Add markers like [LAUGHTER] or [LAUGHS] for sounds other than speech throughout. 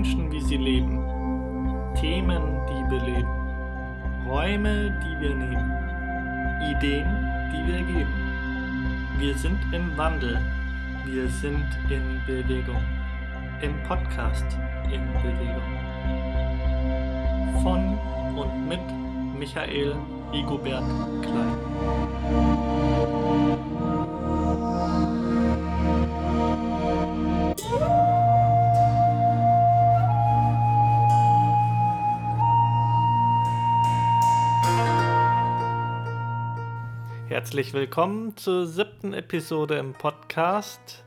Menschen, wie sie leben. Themen, die beleben. Räume, die wir nehmen. Ideen, die wir geben. Wir sind im Wandel. Wir sind in Bewegung. Im Podcast in Bewegung. Von und mit Michael Igobert Klein. Herzlich willkommen zur siebten Episode im Podcast.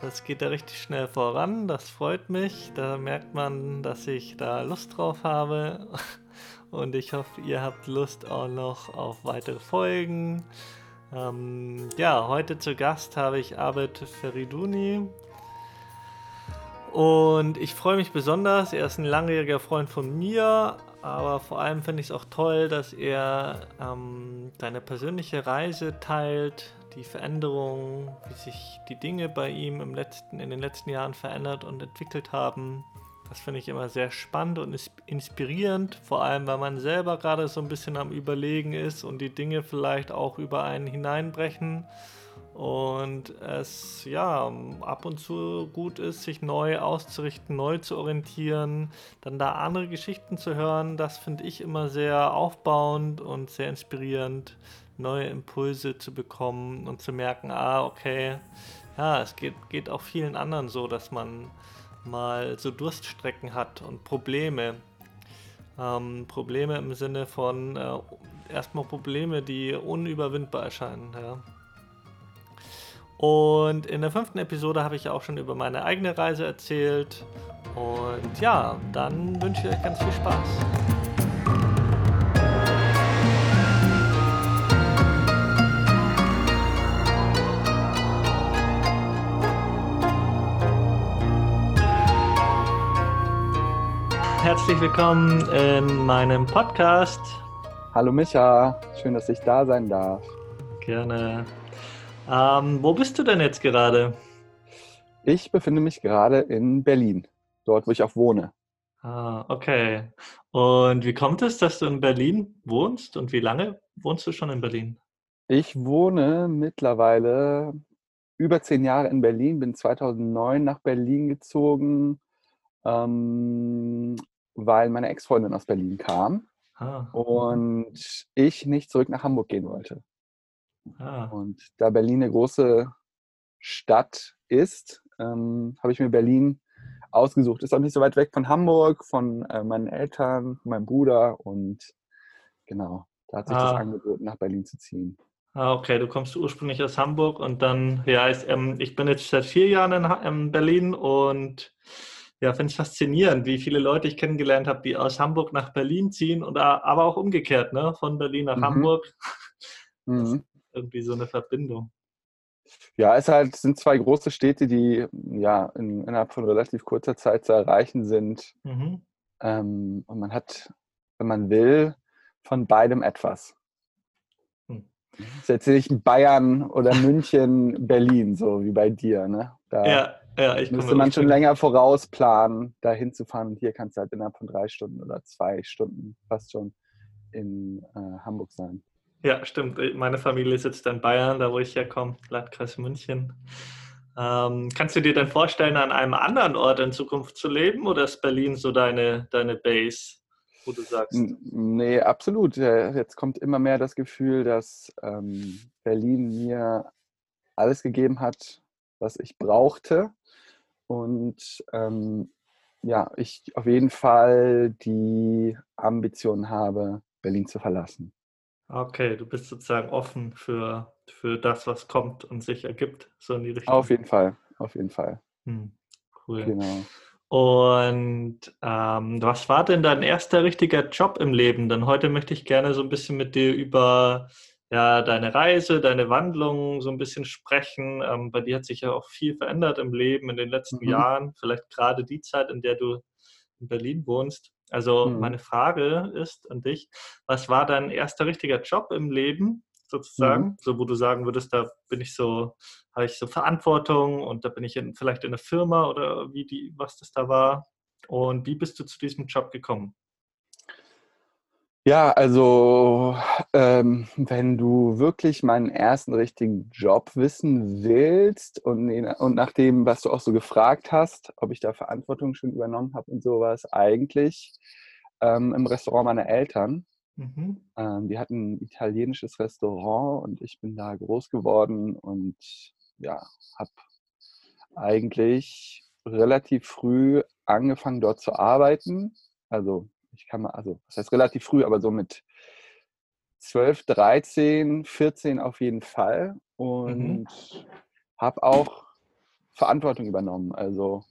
Das geht ja richtig schnell voran, das freut mich. Da merkt man, dass ich da Lust drauf habe. [LAUGHS] Und ich hoffe, ihr habt Lust auch noch auf weitere Folgen. Ähm, ja, heute zu Gast habe ich Abed Feriduni. Und ich freue mich besonders. Er ist ein langjähriger Freund von mir, aber vor allem finde ich es auch toll, dass er ähm, deine persönliche Reise teilt, die Veränderungen, wie sich die Dinge bei ihm im letzten, in den letzten Jahren verändert und entwickelt haben. Das finde ich immer sehr spannend und inspirierend, vor allem weil man selber gerade so ein bisschen am Überlegen ist und die Dinge vielleicht auch über einen hineinbrechen und es ja ab und zu gut ist, sich neu auszurichten, neu zu orientieren, dann da andere Geschichten zu hören, das finde ich immer sehr aufbauend und sehr inspirierend, neue Impulse zu bekommen und zu merken, ah, okay, ja, es geht, geht auch vielen anderen so, dass man mal so Durststrecken hat und Probleme. Ähm, Probleme im Sinne von äh, erstmal Probleme, die unüberwindbar erscheinen. Ja. Und in der fünften Episode habe ich auch schon über meine eigene Reise erzählt. Und ja, dann wünsche ich euch ganz viel Spaß. Herzlich willkommen in meinem Podcast. Hallo Micha, schön, dass ich da sein darf. Gerne. Ähm, wo bist du denn jetzt gerade? Ich befinde mich gerade in Berlin, dort, wo ich auch wohne. Ah, okay. Und wie kommt es, dass du in Berlin wohnst und wie lange wohnst du schon in Berlin? Ich wohne mittlerweile über zehn Jahre in Berlin, bin 2009 nach Berlin gezogen, ähm, weil meine Ex-Freundin aus Berlin kam ah. und ich nicht zurück nach Hamburg gehen wollte. Ah. Und da Berlin eine große Stadt ist, ähm, habe ich mir Berlin ausgesucht. Ist auch nicht so weit weg von Hamburg, von äh, meinen Eltern, meinem Bruder und genau, da hat sich ah. das angeboten, nach Berlin zu ziehen. Ah, okay, du kommst ursprünglich aus Hamburg und dann, ja, ich, ähm, ich bin jetzt seit vier Jahren in, in Berlin und ja, finde ich faszinierend, wie viele Leute ich kennengelernt habe, die aus Hamburg nach Berlin ziehen und aber auch umgekehrt, ne, von Berlin nach mhm. Hamburg. Mhm irgendwie so eine Verbindung. Ja, es halt, sind zwei große Städte, die ja in, innerhalb von relativ kurzer Zeit zu erreichen sind. Mhm. Ähm, und man hat, wenn man will, von beidem etwas. Hm. Das ist jetzt nicht Bayern oder München, [LAUGHS] Berlin, so wie bei dir. Ne? Da ja, ja, ich müsste man schon länger vorausplanen, da hinzufahren. Und hier kannst du halt innerhalb von drei Stunden oder zwei Stunden fast schon in äh, Hamburg sein. Ja, stimmt. Meine Familie sitzt in Bayern, da wo ich herkomme, Landkreis München. Ähm, kannst du dir denn vorstellen, an einem anderen Ort in Zukunft zu leben oder ist Berlin so deine, deine Base, wo du sagst? Nee, absolut. Jetzt kommt immer mehr das Gefühl, dass ähm, Berlin mir alles gegeben hat, was ich brauchte. Und ähm, ja, ich auf jeden Fall die Ambition habe, Berlin zu verlassen. Okay, du bist sozusagen offen für, für das, was kommt und sich ergibt, so in die Richtung. Auf jeden Fall, auf jeden Fall. Hm, cool. Genau. Und ähm, was war denn dein erster richtiger Job im Leben? Denn heute möchte ich gerne so ein bisschen mit dir über ja, deine Reise, deine Wandlung so ein bisschen sprechen. Ähm, bei dir hat sich ja auch viel verändert im Leben in den letzten mhm. Jahren. Vielleicht gerade die Zeit, in der du in Berlin wohnst. Also mhm. meine Frage ist an dich, was war dein erster richtiger Job im Leben sozusagen, mhm. so wo du sagen würdest, da bin ich so, habe ich so Verantwortung und da bin ich in, vielleicht in einer Firma oder wie die, was das da war? Und wie bist du zu diesem Job gekommen? Ja, also ähm, wenn du wirklich meinen ersten richtigen Job wissen willst und, und nach dem, was du auch so gefragt hast, ob ich da Verantwortung schon übernommen habe und sowas, eigentlich ähm, im Restaurant meiner Eltern. Mhm. Ähm, die hatten ein italienisches Restaurant und ich bin da groß geworden und ja, habe eigentlich relativ früh angefangen dort zu arbeiten. Also ich kann mal, also das heißt relativ früh, aber so mit 12, 13, 14 auf jeden Fall. Und mhm. habe auch Verantwortung übernommen. Also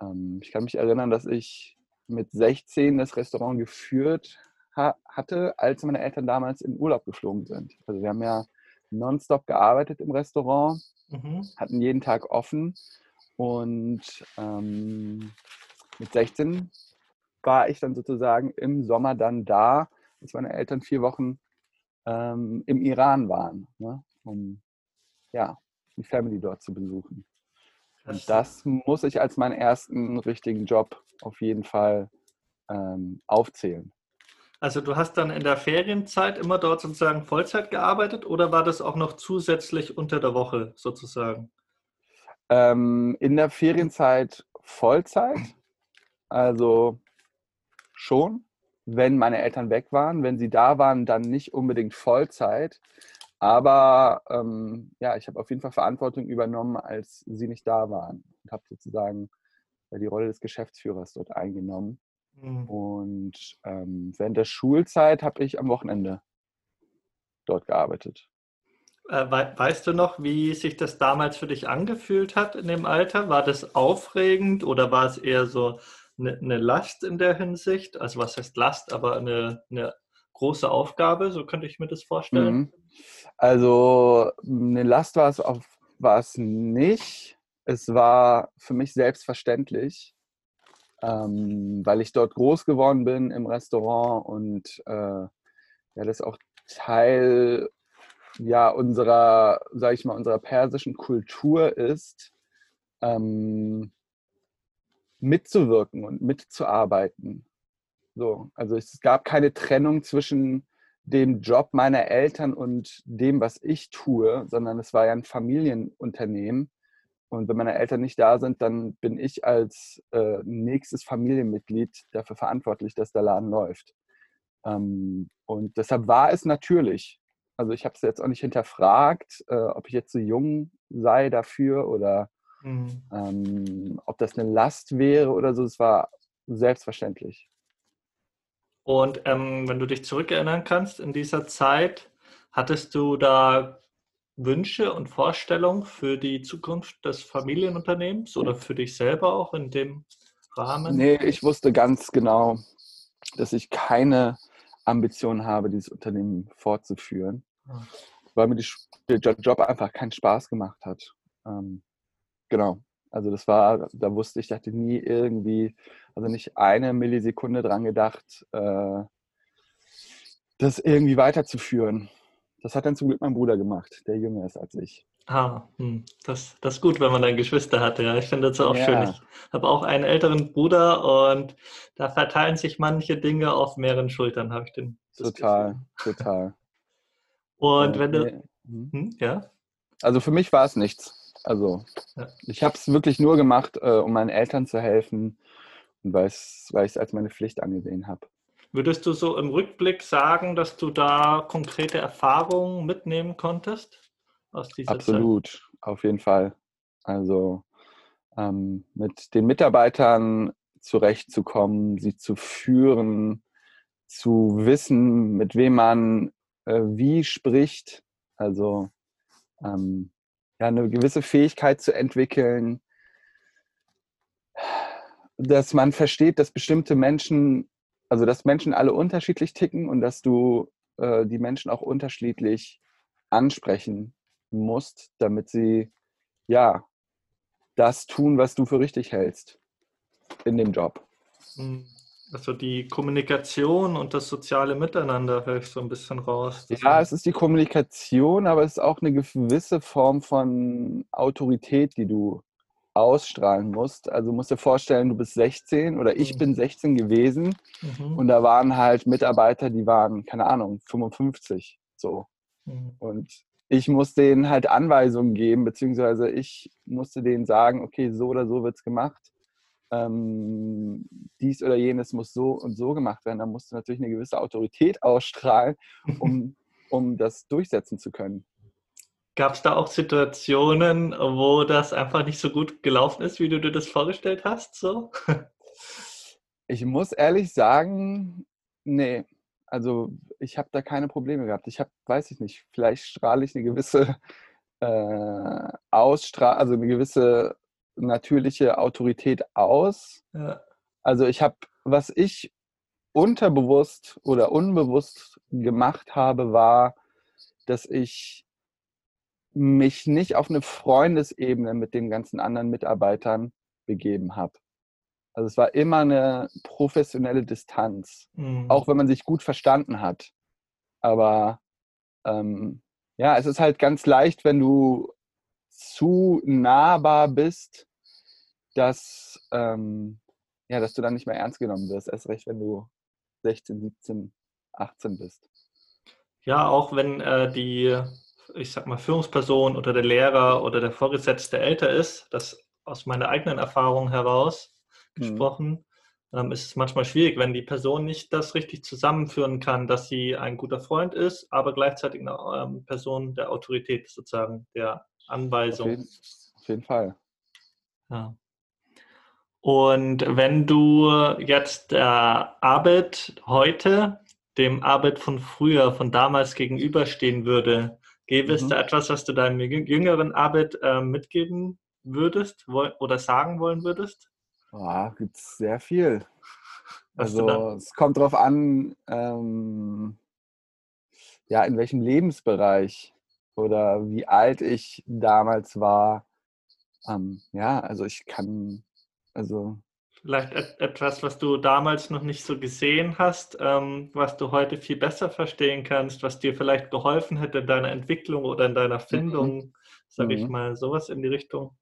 ähm, ich kann mich erinnern, dass ich mit 16 das Restaurant geführt ha hatte, als meine Eltern damals in Urlaub geflogen sind. Also wir haben ja nonstop gearbeitet im Restaurant, mhm. hatten jeden Tag offen und ähm, mit 16 war ich dann sozusagen im Sommer dann da, als meine Eltern vier Wochen ähm, im Iran waren, ne, um ja, die Family dort zu besuchen. Und das muss ich als meinen ersten richtigen Job auf jeden Fall ähm, aufzählen. Also du hast dann in der Ferienzeit immer dort sozusagen Vollzeit gearbeitet oder war das auch noch zusätzlich unter der Woche sozusagen? Ähm, in der Ferienzeit Vollzeit. Also schon, wenn meine Eltern weg waren. Wenn sie da waren, dann nicht unbedingt Vollzeit. Aber ähm, ja, ich habe auf jeden Fall Verantwortung übernommen, als sie nicht da waren und habe sozusagen die Rolle des Geschäftsführers dort eingenommen. Mhm. Und ähm, während der Schulzeit habe ich am Wochenende dort gearbeitet. Äh, weißt du noch, wie sich das damals für dich angefühlt hat in dem Alter? War das aufregend oder war es eher so eine, eine Last in der Hinsicht? Also was heißt Last, aber eine, eine große Aufgabe, so könnte ich mir das vorstellen. Mhm. Also eine Last war es, auf, war es nicht. Es war für mich selbstverständlich, ähm, weil ich dort groß geworden bin im Restaurant und äh, ja, das auch Teil ja, unserer, sage ich mal, unserer persischen Kultur ist, ähm, mitzuwirken und mitzuarbeiten. So, also es gab keine Trennung zwischen dem Job meiner Eltern und dem, was ich tue, sondern es war ja ein Familienunternehmen. Und wenn meine Eltern nicht da sind, dann bin ich als äh, nächstes Familienmitglied dafür verantwortlich, dass der Laden läuft. Ähm, und deshalb war es natürlich. Also ich habe es jetzt auch nicht hinterfragt, äh, ob ich jetzt zu so jung sei dafür oder Mhm. Ähm, ob das eine Last wäre oder so, es war selbstverständlich. Und ähm, wenn du dich zurückerinnern kannst, in dieser Zeit, hattest du da Wünsche und Vorstellungen für die Zukunft des Familienunternehmens oder für dich selber auch in dem Rahmen? Nee, ich wusste ganz genau, dass ich keine Ambition habe, dieses Unternehmen fortzuführen, ah. weil mir der Job einfach keinen Spaß gemacht hat. Ähm, Genau. Also das war, da wusste ich, dachte nie irgendwie, also nicht eine Millisekunde dran gedacht, äh, das irgendwie weiterzuführen. Das hat dann zum Glück mein Bruder gemacht, der jünger ist als ich. Ah, hm. das, das ist gut, wenn man dann Geschwister hat. Ja, ich finde das auch ja. schön. Ich habe auch einen älteren Bruder und da verteilen sich manche Dinge auf mehreren Schultern, habe ich den. Total, Gefühl. total. Und äh, wenn du, hm. hm, ja. Also für mich war es nichts. Also ja. ich habe es wirklich nur gemacht, äh, um meinen Eltern zu helfen und weil ich es als meine Pflicht angesehen habe. Würdest du so im Rückblick sagen, dass du da konkrete Erfahrungen mitnehmen konntest aus dieser Absolut, Zeit? auf jeden Fall. Also ähm, mit den Mitarbeitern zurechtzukommen, sie zu führen, zu wissen, mit wem man äh, wie spricht. Also ähm, ja, eine gewisse Fähigkeit zu entwickeln, dass man versteht, dass bestimmte Menschen, also dass Menschen alle unterschiedlich ticken und dass du äh, die Menschen auch unterschiedlich ansprechen musst, damit sie ja das tun, was du für richtig hältst in dem Job. Mhm. Also die Kommunikation und das soziale Miteinander höre ich so ein bisschen raus. Ja, es ist die Kommunikation, aber es ist auch eine gewisse Form von Autorität, die du ausstrahlen musst. Also musst dir vorstellen, du bist 16 oder ich Mhm. bin 16 gewesen Mhm. und da waren halt Mitarbeiter, die waren, keine Ahnung, 55 so. Mhm. Und ich musste denen halt Anweisungen geben, beziehungsweise ich musste denen sagen, okay, so oder so wird es gemacht. Ähm, dies oder jenes muss so und so gemacht werden. Da musst du natürlich eine gewisse Autorität ausstrahlen, um, um das durchsetzen zu können. Gab es da auch Situationen, wo das einfach nicht so gut gelaufen ist, wie du dir das vorgestellt hast? So? [LAUGHS] Ich muss ehrlich sagen, nee. Also ich habe da keine Probleme gehabt. Ich habe, weiß ich nicht, vielleicht strahle ich eine gewisse äh, Ausstrahlung, also eine gewisse natürliche Autorität aus. Ja. Also ich habe, was ich unterbewusst oder unbewusst gemacht habe, war, dass ich mich nicht auf eine Freundesebene mit den ganzen anderen Mitarbeitern begeben habe. Also es war immer eine professionelle Distanz, Mhm. auch wenn man sich gut verstanden hat. Aber ähm, ja, es ist halt ganz leicht, wenn du zu nahbar bist, dass, ähm, ja, dass du dann nicht mehr ernst genommen wirst. Erst recht, wenn du 16, 17, 18 bist. Ja, auch wenn äh, die, ich sag mal, Führungsperson oder der Lehrer oder der Vorgesetzte älter ist, das aus meiner eigenen Erfahrung heraus Mhm. gesprochen, ähm, ist es manchmal schwierig, wenn die Person nicht das richtig zusammenführen kann, dass sie ein guter Freund ist, aber gleichzeitig eine ähm, Person der Autorität sozusagen, der Auf Anweisung. jeden, auf jeden Fall. Ja. Und wenn du jetzt der Arbeit heute dem Arbeit von früher, von damals gegenüberstehen würde, gäbe es Mhm. da etwas, was du deinem jüng- jüngeren Arbeit äh, mitgeben würdest oder sagen wollen würdest? Oh, gibt es sehr viel. Was Also es kommt darauf an, ähm, ja, in welchem Lebensbereich oder wie alt ich damals war. Ähm, ja, also ich kann, also Vielleicht et etwas, was du damals noch nicht so gesehen hast, ähm, was du heute viel besser verstehen kannst, was dir vielleicht geholfen hätte in deiner Entwicklung oder in deiner Findung, sage ich Mhm. mal, sowas in die Richtung.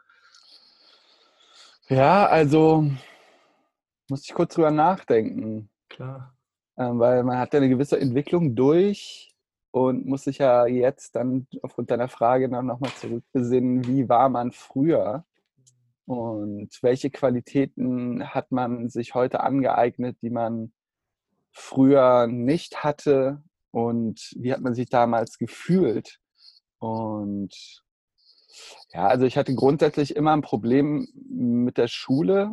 ja, also muss ich kurz drüber nachdenken. Klar. Ähm, weil man hat ja eine gewisse Entwicklung durch und muss sich ja jetzt dann aufgrund deiner Frage dann nochmal zurückbesinnen, wie war man früher und welche Qualitäten hat man sich heute angeeignet, die man früher nicht hatte und wie hat man sich damals gefühlt. Und ja, also ich hatte grundsätzlich immer ein Problem mit der Schule,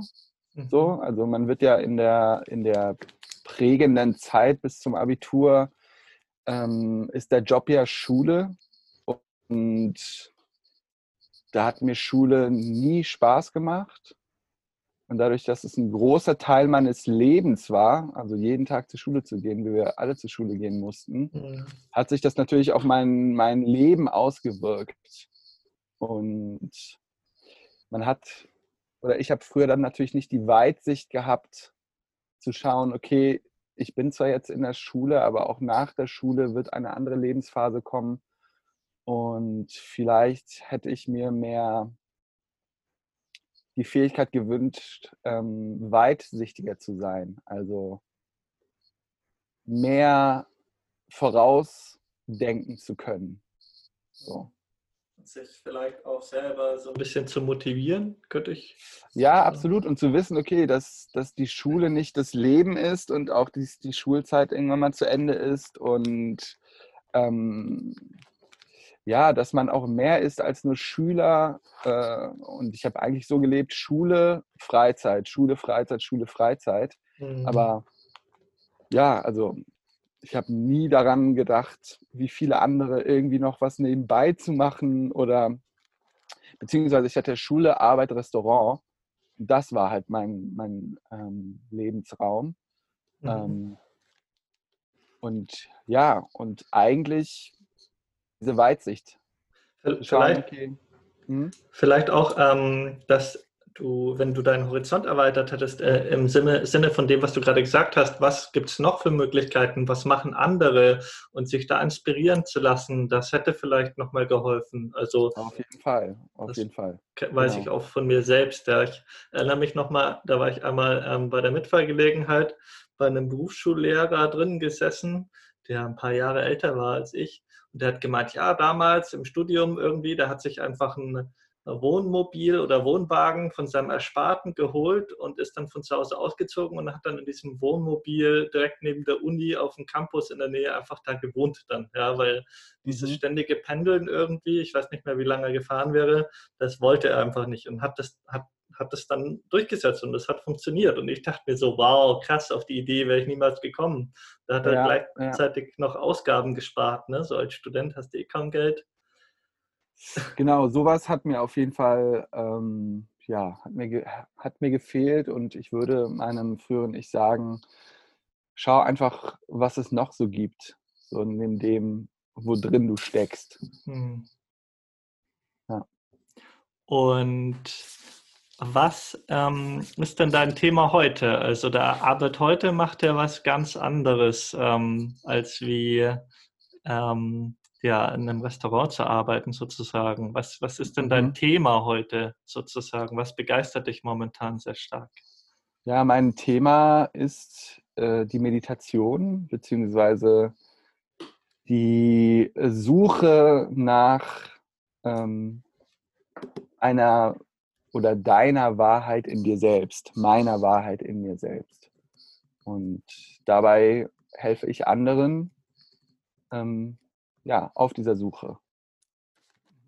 Mhm. so, also man wird ja in der, in der prägenden Zeit bis zum Abitur, ähm, ist der Job ja Schule. Und da hat mir Schule nie Spaß gemacht. Und dadurch, dass es ein großer Teil meines Lebens war, also jeden Tag zur Schule zu gehen, wie wir alle zur Schule gehen mussten, Mhm. hat sich das natürlich auf mein, mein Leben ausgewirkt. Und man hat, oder ich habe früher dann natürlich nicht die Weitsicht gehabt, zu schauen, okay, ich bin zwar jetzt in der Schule, aber auch nach der Schule wird eine andere Lebensphase kommen. Und vielleicht hätte ich mir mehr die Fähigkeit gewünscht, ähm, weitsichtiger zu sein. Also mehr vorausdenken zu können. So. Sich vielleicht auch selber so ein bisschen zu motivieren, könnte ich. Ja, absolut. Und zu wissen, okay, dass, dass die Schule nicht das Leben ist und auch die, die Schulzeit irgendwann mal zu Ende ist und ähm, ja, dass man auch mehr ist als nur Schüler. Äh, und ich habe eigentlich so gelebt, Schule, Freizeit, Schule, Freizeit, Schule, Freizeit. Mhm. Aber ja, also ich habe nie daran gedacht, wie viele andere irgendwie noch was nebenbei zu machen oder beziehungsweise ich hatte Schule, Arbeit, Restaurant. Das war halt mein, mein ähm, Lebensraum. Mhm. Ähm, und ja, und eigentlich diese Weitsicht. Schauen, vielleicht, okay, hm, vielleicht auch, ähm, dass du, wenn du deinen Horizont erweitert hättest, äh, im Sinne, Sinne von dem, was du gerade gesagt hast, was gibt es noch für Möglichkeiten, was machen andere und sich da inspirieren zu lassen, das hätte vielleicht nochmal geholfen. Also auf jeden Fall, auf jeden Fall. Weiß genau. ich auch von mir selbst. Ja, ich erinnere mich nochmal, da war ich einmal ähm, bei der Mitfahrgelegenheit bei einem Berufsschullehrer drin gesessen, der ein paar Jahre älter war als ich. Und der hat gemeint, ja, damals im Studium irgendwie, der hat sich einfach ein Wohnmobil oder Wohnwagen von seinem Ersparten geholt und ist dann von zu Hause ausgezogen und hat dann in diesem Wohnmobil direkt neben der Uni auf dem Campus in der Nähe einfach da gewohnt dann, ja, weil dieses mhm. ständige Pendeln irgendwie, ich weiß nicht mehr, wie lange er gefahren wäre, das wollte er einfach nicht und hat das, hat, hat das dann durchgesetzt und das hat funktioniert und ich dachte mir so, wow, krass, auf die Idee wäre ich niemals gekommen. Da hat er ja, gleichzeitig ja. noch Ausgaben gespart, ne? so als Student hast du eh kaum Geld Genau, sowas hat mir auf jeden Fall, ähm, ja, hat mir, hat mir gefehlt und ich würde meinem früheren Ich sagen, schau einfach, was es noch so gibt, so in dem, wo drin du steckst. Hm. Ja. Und was ähm, ist denn dein Thema heute? Also der Arbeit heute macht ja was ganz anderes ähm, als wie ähm, ja, in einem Restaurant zu arbeiten sozusagen. Was, was ist denn dein mhm. Thema heute sozusagen? Was begeistert dich momentan sehr stark? Ja, mein Thema ist äh, die Meditation beziehungsweise die Suche nach ähm, einer oder deiner Wahrheit in dir selbst, meiner Wahrheit in mir selbst. Und dabei helfe ich anderen, ähm, ja, auf dieser Suche.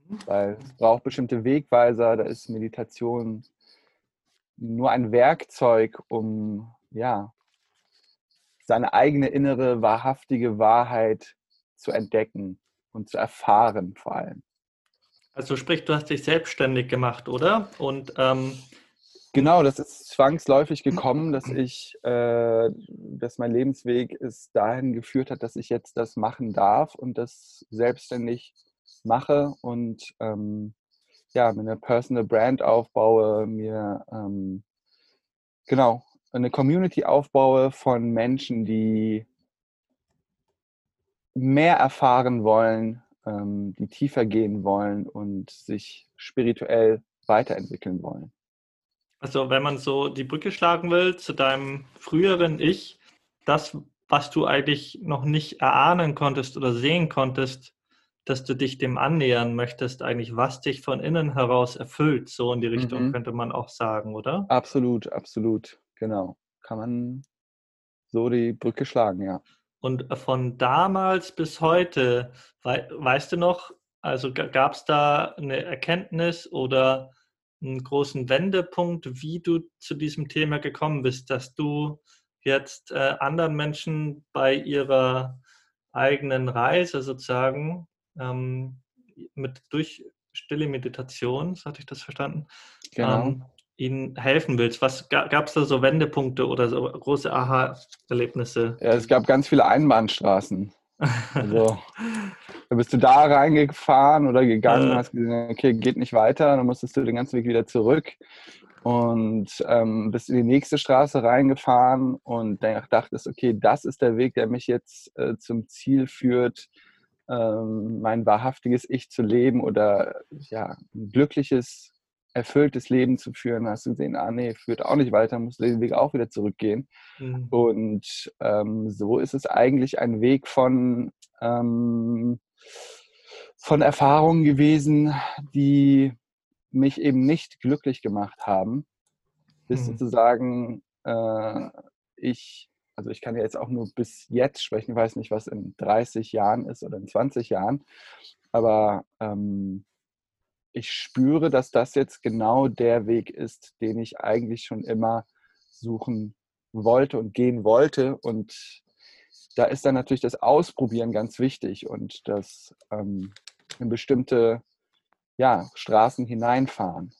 Mhm. Weil es braucht bestimmte Wegweiser, da ist Meditation nur ein Werkzeug, um ja, seine eigene innere, wahrhaftige Wahrheit zu entdecken und zu erfahren vor allem. Also sprich, du hast dich selbstständig gemacht, oder? Und ähm, Genau, das ist zwangsläufig gekommen, dass ich, äh, dass mein Lebensweg es dahin geführt hat, dass ich jetzt das machen darf und das selbstständig mache und ähm, ja, mir eine Personal Brand aufbaue, mir ähm, genau eine Community aufbaue von Menschen, die mehr erfahren wollen, ähm, die tiefer gehen wollen und sich spirituell weiterentwickeln wollen. Also wenn man so die Brücke schlagen will zu deinem früheren Ich, das, was du eigentlich noch nicht erahnen konntest oder sehen konntest, dass du dich dem annähern möchtest, eigentlich was dich von innen heraus erfüllt, so in die Richtung mhm. könnte man auch sagen, oder? Absolut, absolut, genau. Kann man so die Brücke schlagen, ja. Und von damals bis heute, weißt du noch, also gab es da eine Erkenntnis oder einen großen Wendepunkt, wie du zu diesem Thema gekommen bist, dass du jetzt äh, anderen Menschen bei ihrer eigenen Reise sozusagen ähm, mit durch stille Meditation, so hatte ich das verstanden, genau. ähm, ihnen helfen willst. Was gab es da so Wendepunkte oder so große Aha-Erlebnisse? Ja, es gab ganz viele Einbahnstraßen. Also, [LAUGHS] da bist du da reingefahren oder gegangen, äh. hast gesehen, okay, geht nicht weiter, dann musstest du den ganzen Weg wieder zurück und ähm, bist in die nächste Straße reingefahren und dachtest, okay, das ist der Weg, der mich jetzt äh, zum Ziel führt, ähm, mein wahrhaftiges Ich zu leben oder ja, ein glückliches erfülltes Leben zu führen, hast du gesehen, ah nee, führt auch nicht weiter, musst du den Weg auch wieder zurückgehen. Mhm. Und ähm, so ist es eigentlich ein Weg von, ähm, von Erfahrungen gewesen, die mich eben nicht glücklich gemacht haben, bis mhm. sozusagen äh, ich, also ich kann ja jetzt auch nur bis jetzt sprechen, ich weiß nicht, was in 30 Jahren ist oder in 20 Jahren, aber ähm, ich spüre, dass das jetzt genau der Weg ist, den ich eigentlich schon immer suchen wollte und gehen wollte. Und da ist dann natürlich das Ausprobieren ganz wichtig und das ähm, in bestimmte ja, Straßen hineinfahren.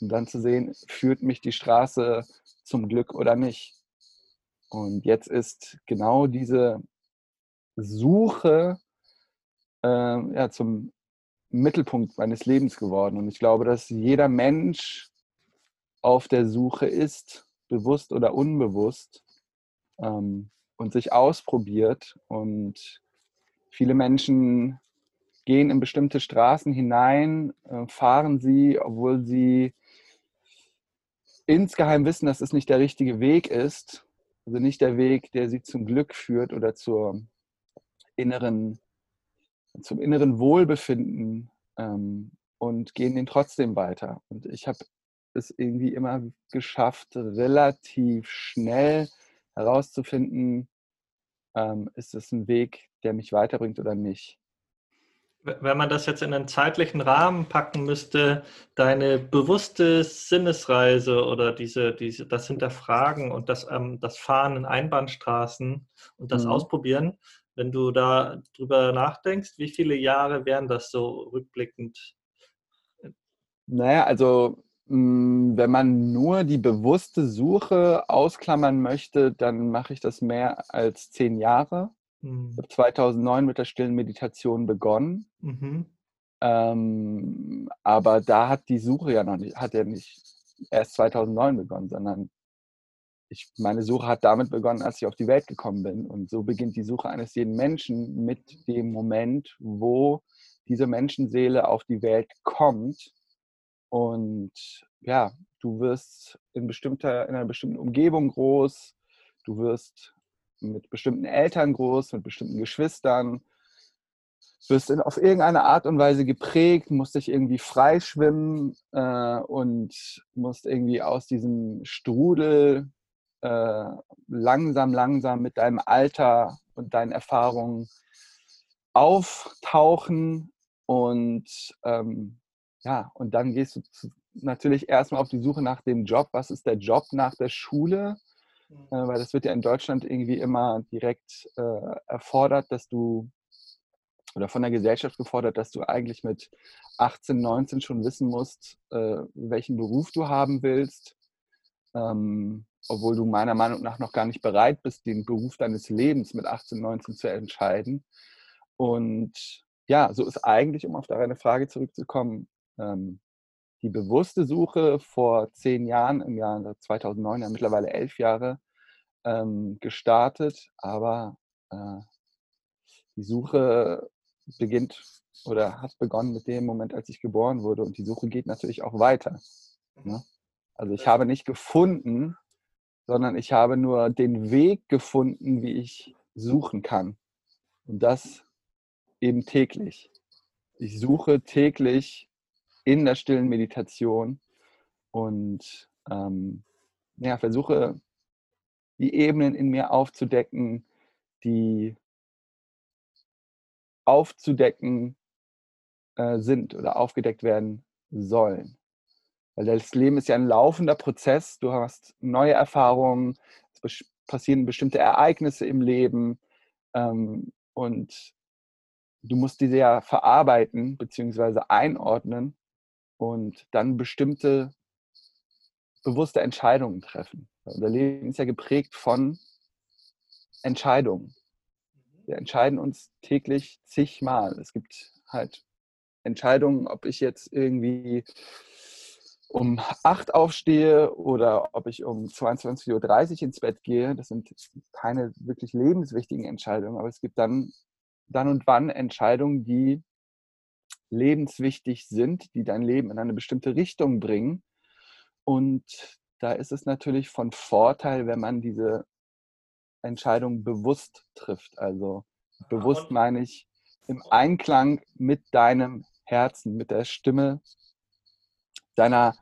Und dann zu sehen, führt mich die Straße zum Glück oder nicht. Und jetzt ist genau diese Suche äh, ja, zum Mittelpunkt meines Lebens geworden. Und ich glaube, dass jeder Mensch auf der Suche ist, bewusst oder unbewusst, ähm, und sich ausprobiert. Und viele Menschen gehen in bestimmte Straßen hinein, äh, fahren sie, obwohl sie insgeheim wissen, dass es nicht der richtige Weg ist. Also nicht der Weg, der sie zum Glück führt oder zur inneren, zum inneren Wohlbefinden ähm, und gehen den trotzdem weiter. Und ich habe es irgendwie immer geschafft, relativ schnell herauszufinden, ähm, ist es ein Weg, der mich weiterbringt oder nicht. Wenn man das jetzt in einen zeitlichen Rahmen packen müsste, deine bewusste Sinnesreise oder diese, diese, das Hinterfragen und das, ähm, das Fahren in Einbahnstraßen und das mhm. Ausprobieren, wenn du da drüber nachdenkst, wie viele Jahre wären das so rückblickend? Naja, also wenn man nur die bewusste Suche ausklammern möchte, dann mache ich das mehr als zehn Jahre. Mhm. Ich habe 2009 mit der stillen Meditation begonnen. Mhm. Ähm, aber da hat die Suche ja noch nicht, hat ja nicht erst 2009 begonnen, sondern ich, meine Suche hat damit begonnen, als ich auf die Welt gekommen bin. Und so beginnt die Suche eines jeden Menschen mit dem Moment, wo diese Menschenseele auf die Welt kommt und ja, du wirst in, bestimmter, in einer bestimmten Umgebung groß, du wirst mit bestimmten Eltern groß, mit bestimmten Geschwistern, wirst in, auf irgendeine Art und Weise geprägt, musst dich irgendwie freischwimmen äh, und musst irgendwie aus diesem Strudel äh, langsam, langsam mit deinem Alter und deinen Erfahrungen auftauchen und ähm, ja, und dann gehst du natürlich erstmal auf die Suche nach dem Job. Was ist der Job nach der Schule? Mhm. Äh, weil das wird ja in Deutschland irgendwie immer direkt äh, erfordert, dass du oder von der Gesellschaft gefordert, dass du eigentlich mit 18, 19 schon wissen musst, äh, welchen Beruf du haben willst. Ähm, obwohl du meiner Meinung nach noch gar nicht bereit bist, den Beruf deines Lebens mit 18, 19 zu entscheiden. Und ja, so ist eigentlich, um auf deine Frage zurückzukommen, ähm, die bewusste Suche vor zehn Jahren, im Jahr 2009, ja mittlerweile elf Jahre, ähm, gestartet. Aber äh, die Suche beginnt oder hat begonnen mit dem Moment, als ich geboren wurde. Und die Suche geht natürlich auch weiter. Ne? Also ich habe nicht gefunden, sondern ich habe nur den Weg gefunden, wie ich suchen kann. Und das eben täglich. Ich suche täglich in der stillen Meditation und ähm, ja, versuche die Ebenen in mir aufzudecken, die aufzudecken äh, sind oder aufgedeckt werden sollen. Weil das Leben ist ja ein laufender Prozess. Du hast neue Erfahrungen, es passieren bestimmte Ereignisse im Leben ähm, und du musst diese ja verarbeiten bzw. einordnen und dann bestimmte bewusste Entscheidungen treffen. Unser Leben ist ja geprägt von Entscheidungen. Mhm. Wir entscheiden uns täglich zigmal. Es gibt halt Entscheidungen, ob ich jetzt irgendwie um 8 aufstehe oder ob ich um 22.30 Uhr ins Bett gehe. Das sind keine wirklich lebenswichtigen Entscheidungen, aber es gibt dann, dann und wann Entscheidungen, die lebenswichtig sind, die dein Leben in eine bestimmte Richtung bringen. Und da ist es natürlich von Vorteil, wenn man diese Entscheidung bewusst trifft. Also bewusst meine ich im Einklang mit deinem Herzen, mit der Stimme deiner,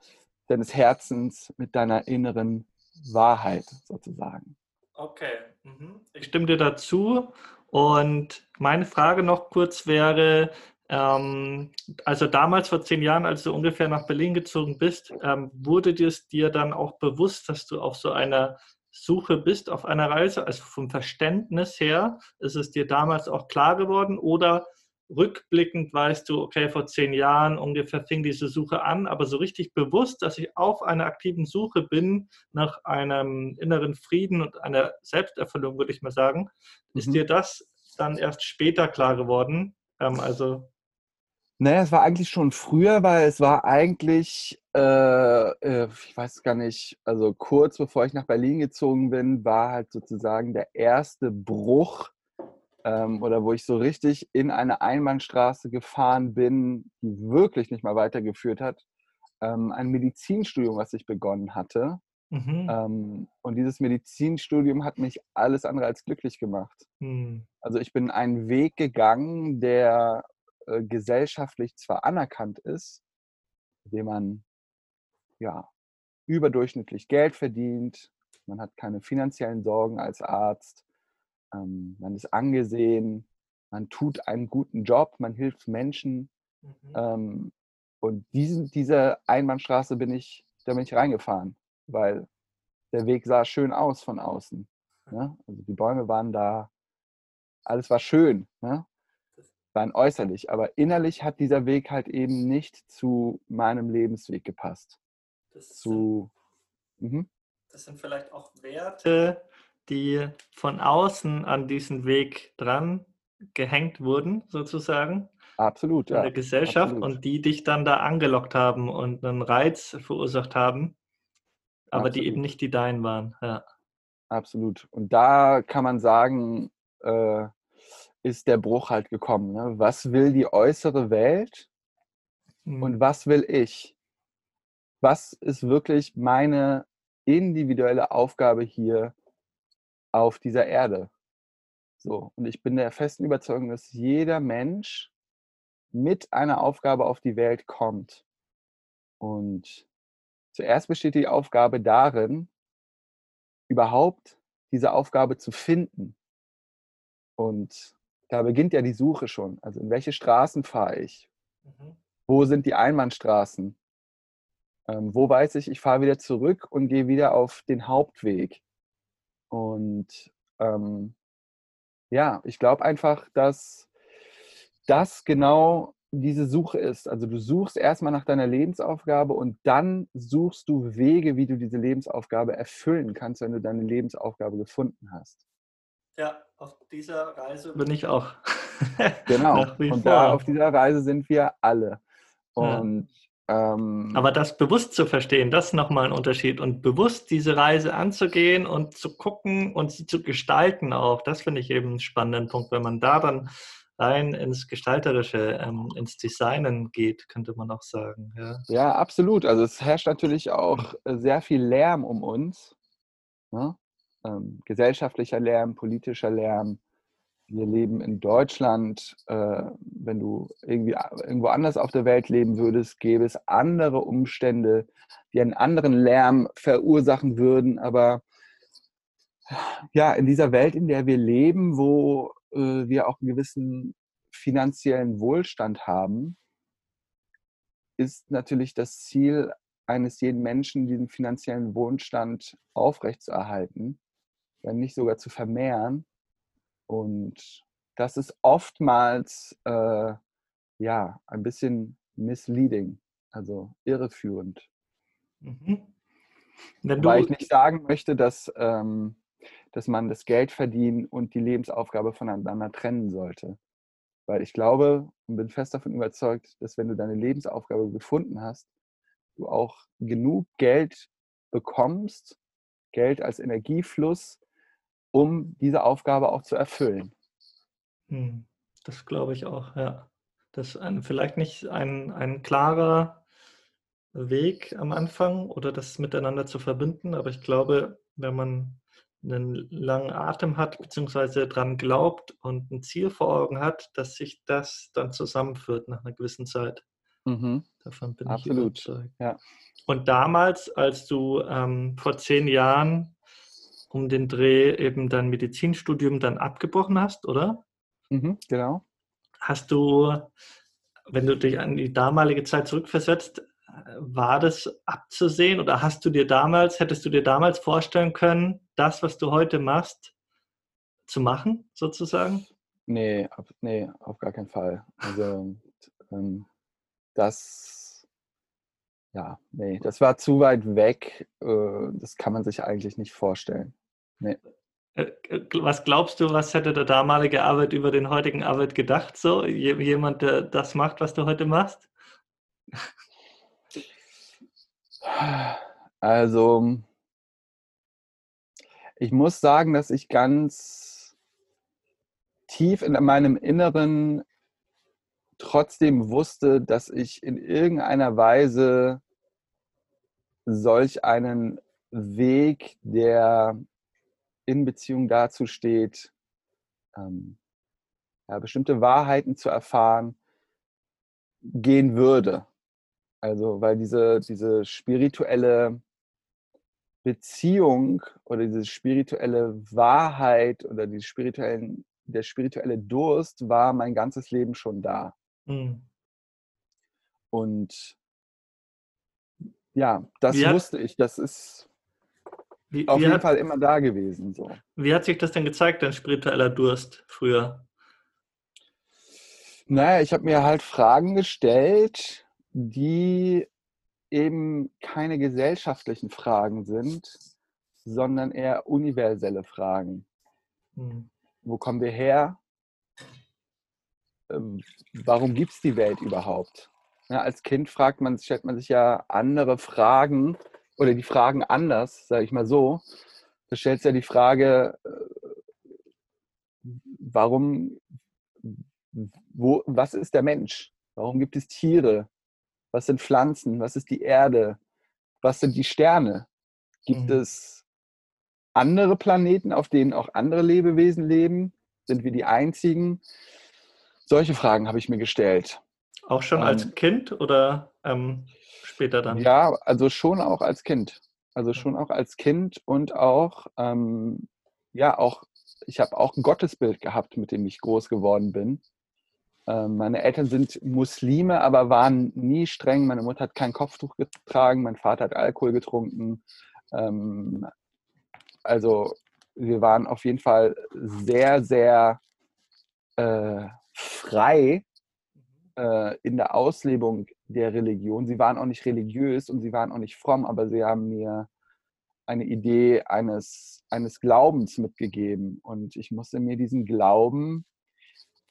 deines Herzens, mit deiner inneren Wahrheit sozusagen. Okay, mhm. ich stimme dir dazu. Und meine Frage noch kurz wäre, ähm, also damals vor zehn Jahren, als du ungefähr nach Berlin gezogen bist, ähm, wurde dir dir dann auch bewusst, dass du auf so einer Suche bist, auf einer Reise? Also vom Verständnis her, ist es dir damals auch klar geworden oder rückblickend weißt du, okay, vor zehn Jahren ungefähr fing diese Suche an, aber so richtig bewusst, dass ich auf einer aktiven Suche bin nach einem inneren Frieden und einer Selbsterfüllung, würde ich mal sagen, mhm. ist dir das dann erst später klar geworden? Ähm, also naja, es war eigentlich schon früher, weil es war eigentlich äh, äh, ich weiß gar nicht, also kurz bevor ich nach Berlin gezogen bin, war halt sozusagen der erste Bruch ähm, oder wo ich so richtig in eine Einbahnstraße gefahren bin, die wirklich nicht mal weitergeführt hat. Ähm, ein Medizinstudium, was ich begonnen hatte. Mhm. Ähm, und dieses Medizinstudium hat mich alles andere als glücklich gemacht. Mhm. Also ich bin einen Weg gegangen, der äh, gesellschaftlich zwar anerkannt ist, indem man ja überdurchschnittlich Geld verdient, man hat keine finanziellen Sorgen als Arzt, ähm, man ist angesehen, man tut einen guten Job, man hilft Menschen. Mhm. Ähm, und diesen, diese Einbahnstraße bin ich, da bin ich reingefahren, weil der Weg sah schön aus von außen. Ne? Also die Bäume waren da, alles war schön, ne? Rein äußerlich. Aber innerlich hat dieser Weg halt eben nicht zu meinem Lebensweg gepasst. Das zu, sind, mhm. das sind vielleicht auch Werte, die von außen an diesen Weg dran gehängt wurden, sozusagen. Absolut, ja. In der Gesellschaft Absolut. und die dich dann da angelockt haben und einen Reiz verursacht haben, aber Absolut. die eben nicht die deinen waren. Ja. Absolut. Und da kann man sagen, äh, ist der Bruch halt gekommen. Ne? Was will die äußere Welt mhm. und was will ich? Was ist wirklich meine individuelle Aufgabe hier auf dieser Erde. So, und ich bin der festen Überzeugung, dass jeder Mensch mit einer Aufgabe auf die Welt kommt. Und zuerst besteht die Aufgabe darin, überhaupt diese Aufgabe zu finden. Und da beginnt ja die Suche schon. Also in welche Straßen fahre ich? Mhm. Wo sind die Einbahnstraßen? Ähm, wo weiß ich, ich fahre wieder zurück und gehe wieder auf den Hauptweg? Und ähm, ja, ich glaube einfach, dass das genau diese Suche ist. Also du suchst erstmal nach deiner Lebensaufgabe und dann suchst du Wege, wie du diese Lebensaufgabe erfüllen kannst, wenn du deine Lebensaufgabe gefunden hast. Ja, auf dieser Reise bin ich auch. [LAUGHS] genau. und da auf dieser Reise sind wir alle. Und ähm, Aber das bewusst zu verstehen, das ist nochmal ein Unterschied. Und bewusst diese Reise anzugehen und zu gucken und sie zu gestalten auch, das finde ich eben einen spannenden Punkt. Wenn man da dann rein ins Gestalterische, ähm, ins Designen geht, könnte man auch sagen. Ja. ja, absolut. Also es herrscht natürlich auch sehr viel Lärm um uns. Ne? Ähm, gesellschaftlicher Lärm, politischer Lärm wir leben in Deutschland. Äh, wenn du irgendwie irgendwo anders auf der Welt leben würdest, gäbe es andere Umstände, die einen anderen Lärm verursachen würden. Aber ja, in dieser Welt, in der wir leben, wo äh, wir auch einen gewissen finanziellen Wohlstand haben, ist natürlich das Ziel eines jeden Menschen, diesen finanziellen Wohlstand aufrechtzuerhalten, wenn nicht sogar zu vermehren. Und das ist oftmals äh, ja ein bisschen misleading, also irreführend. Mhm. Weil ich nicht sagen möchte, dass, ähm, dass man das Geld verdienen und die Lebensaufgabe voneinander trennen sollte. Weil ich glaube und bin fest davon überzeugt, dass wenn du deine Lebensaufgabe gefunden hast, du auch genug Geld bekommst, Geld als Energiefluss, um diese Aufgabe auch zu erfüllen. Hm, das glaube ich auch, ja. Das ist ein, vielleicht nicht ein, ein klarer Weg am Anfang oder das miteinander zu verbinden, aber ich glaube, wenn man einen langen Atem hat, beziehungsweise daran glaubt und ein Ziel vor Augen hat, dass sich das dann zusammenführt nach einer gewissen Zeit. Mhm. Davon bin Absolut. ich überzeugt. Ja. Und damals, als du ähm, vor zehn Jahren um den Dreh eben dein Medizinstudium dann abgebrochen hast, oder? Mhm, genau. Hast du, wenn du dich an die damalige Zeit zurückversetzt, war das abzusehen oder hast du dir damals, hättest du dir damals vorstellen können, das, was du heute machst, zu machen, sozusagen? Nee, auf, nee, auf gar keinen Fall. Also [LAUGHS] ähm, das, ja, nee, das war zu weit weg. Äh, das kann man sich eigentlich nicht vorstellen. Nee. Äh, äh, was glaubst du, was hätte der damalige Arbeit über den heutigen Arbeit gedacht? So, jemand, der das macht, was du heute machst? Also, ich muss sagen, dass ich ganz tief in meinem Inneren trotzdem wusste, dass ich in irgendeiner Weise solch einen Weg, der in Beziehung dazu steht, ähm, ja, bestimmte Wahrheiten zu erfahren, gehen würde. Also, weil diese, diese spirituelle Beziehung oder diese spirituelle Wahrheit oder die spirituellen, der spirituelle Durst war mein ganzes Leben schon da. Mhm. Und ja, das hat- wusste ich. Das ist Wie, auf wie, jeden hat, Fall immer da gewesen. So. wie hat sich das denn gezeigt, dein spiritueller Durst früher? Naja, ich habe mir halt Fragen gestellt, die eben keine gesellschaftlichen Fragen sind, sondern eher universelle Fragen. Mhm. Wo kommen wir her? Ähm, Warum gibt es die Welt überhaupt? Ja, als Kind fragt man, stellt man sich ja andere Fragen oder die Fragen anders, sage ich mal so. Da stellt sich ja die Frage, äh, warum, wo, was ist der Mensch? Warum gibt es Tiere? Was sind Pflanzen? Was ist die Erde? Was sind die Sterne? Gibt Mhm. es andere Planeten, auf denen auch andere Lebewesen leben? Sind wir die einzigen? Solche Fragen habe ich mir gestellt. Auch schon als Ähm, Kind oder ähm, später dann? Ja, also schon auch als Kind. Also schon auch als Kind und auch, ähm, ja, auch, ich habe auch ein Gottesbild gehabt, mit dem ich groß geworden bin. Ähm, meine Eltern sind Muslime, aber waren nie streng. Meine Mutter hat kein Kopftuch getragen, mein Vater hat Alkohol getrunken. Ähm, also wir waren auf jeden Fall sehr, sehr äh, frei äh, in der Auslebung der Religion. Sie waren auch nicht religiös und sie waren auch nicht fromm, aber sie haben mir eine Idee eines, eines Glaubens mitgegeben. Und ich musste mir diesen Glauben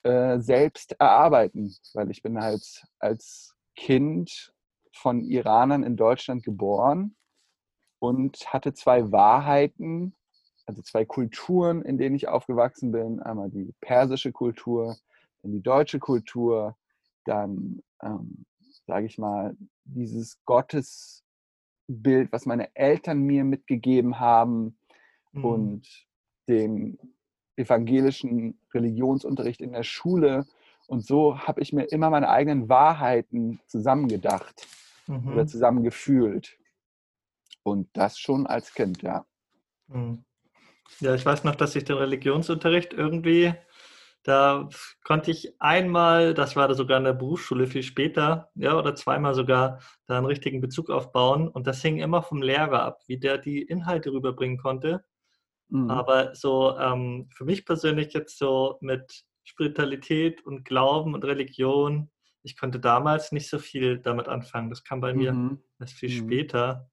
äh, selbst erarbeiten, weil ich bin halt als Kind von Iranern in Deutschland geboren und hatte zwei Wahrheiten, also zwei Kulturen, in denen ich aufgewachsen bin. Einmal die persische Kultur, dann die deutsche Kultur, dann, ähm, sage ich mal, dieses Gottesbild, was meine Eltern mir mitgegeben haben Mhm. und den evangelischen Religionsunterricht in der Schule. Und so habe ich mir immer meine eigenen Wahrheiten zusammengedacht oder Mhm. zusammengefühlt. Und das schon als Kind, ja. Mhm. Ja, ich weiß noch, dass ich den Religionsunterricht irgendwie, da konnte ich einmal, das war da sogar in der Berufsschule viel später, ja, oder zweimal sogar, da einen richtigen Bezug aufbauen. Und das hing immer vom Lehrer ab, wie der die Inhalte rüberbringen konnte. Mhm. Aber so ähm, für mich persönlich jetzt so mit Spiritualität und Glauben und Religion, ich konnte damals nicht so viel damit anfangen. Das kam bei mir Mhm. erst viel Mhm. später.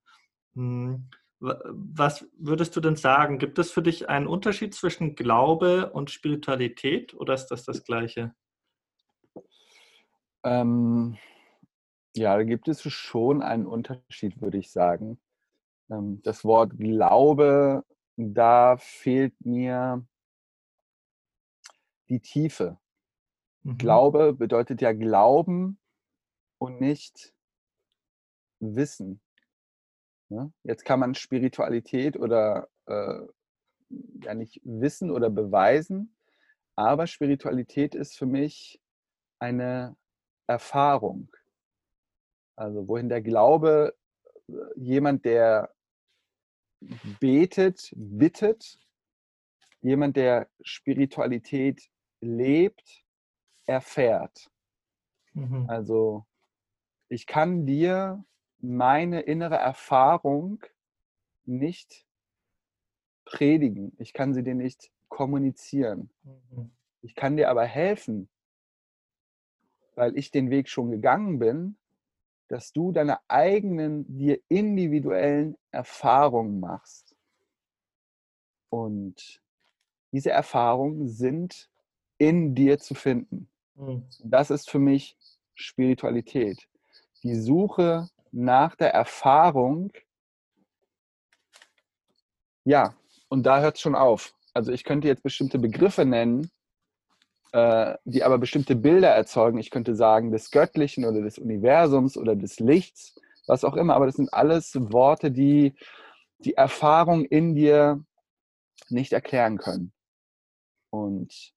Wa- Was würdest du denn sagen? Gibt es für dich einen Unterschied zwischen Glaube und Spiritualität oder ist das das Gleiche? Ähm, ja, da gibt es schon einen Unterschied, würde ich sagen. Ähm, das Wort Glaube, da fehlt mir die Tiefe. Mhm. Glaube bedeutet ja Glauben und nicht Wissen. Ne? Jetzt kann man Spiritualität oder äh, ja nicht wissen oder beweisen, aber Spiritualität ist für mich eine Erfahrung. Also wohin der Glaube, äh, jemand, der betet, bittet, jemand, der Spiritualität lebt, erfährt. Mhm. Also ich kann dir meine innere Erfahrung nicht predigen. Ich kann sie dir nicht kommunizieren. Mhm. Ich kann dir aber helfen, weil ich den Weg schon gegangen bin, dass du deine eigenen, dir individuellen Erfahrungen machst. Und diese Erfahrungen sind in dir zu finden. Mhm. Das ist für mich Spiritualität. Die Suche nach der Erfahrung, ja, und da hört es schon auf. Also ich könnte jetzt bestimmte Begriffe nennen, äh, die aber bestimmte Bilder erzeugen. Ich könnte sagen des Göttlichen oder des Universums oder des Lichts, was auch immer. Aber das sind alles Worte, die die Erfahrung in dir nicht erklären können. Und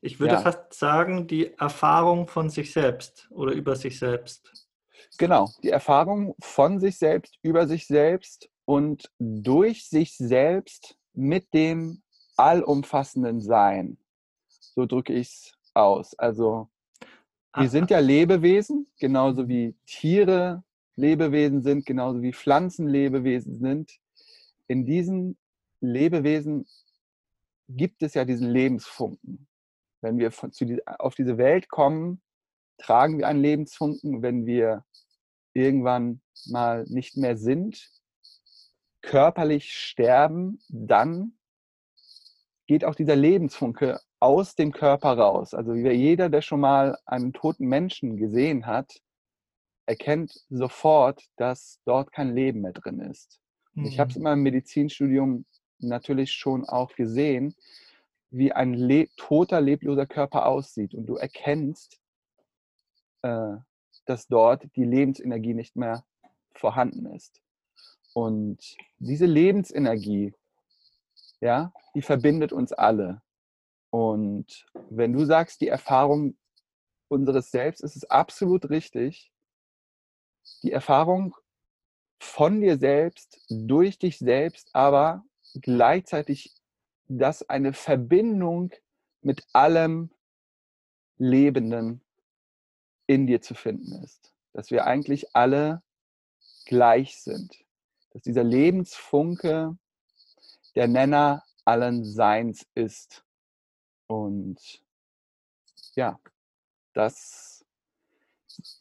ich würde ja. fast sagen, die Erfahrung von sich selbst oder über sich selbst. Genau, die Erfahrung von sich selbst, über sich selbst und durch sich selbst mit dem allumfassenden Sein. So drücke ich es aus. Also wir sind ja Lebewesen, genauso wie Tiere Lebewesen sind, genauso wie Pflanzen Lebewesen sind. In diesen Lebewesen gibt es ja diesen Lebensfunken. Wenn wir von, zu die, auf diese Welt kommen, tragen wir einen Lebensfunken. Wenn wir irgendwann mal nicht mehr sind, körperlich sterben, dann geht auch dieser Lebensfunke aus dem Körper raus. Also jeder, der schon mal einen toten Menschen gesehen hat, erkennt sofort, dass dort kein Leben mehr drin ist. Mhm. Ich habe es in meinem Medizinstudium natürlich schon auch gesehen, wie ein le toter, lebloser Körper aussieht. Und du erkennst, äh, dass dort die Lebensenergie nicht mehr vorhanden ist. Und diese Lebensenergie, ja, die verbindet uns alle. Und wenn du sagst, die Erfahrung unseres Selbst, ist es absolut richtig. Die Erfahrung von dir selbst, durch dich selbst, aber gleichzeitig, dass eine Verbindung mit allem Lebenden in dir zu finden ist. Dass wir eigentlich alle gleich sind. Dass dieser Lebensfunke der Nenner allen Seins ist. Und ja, das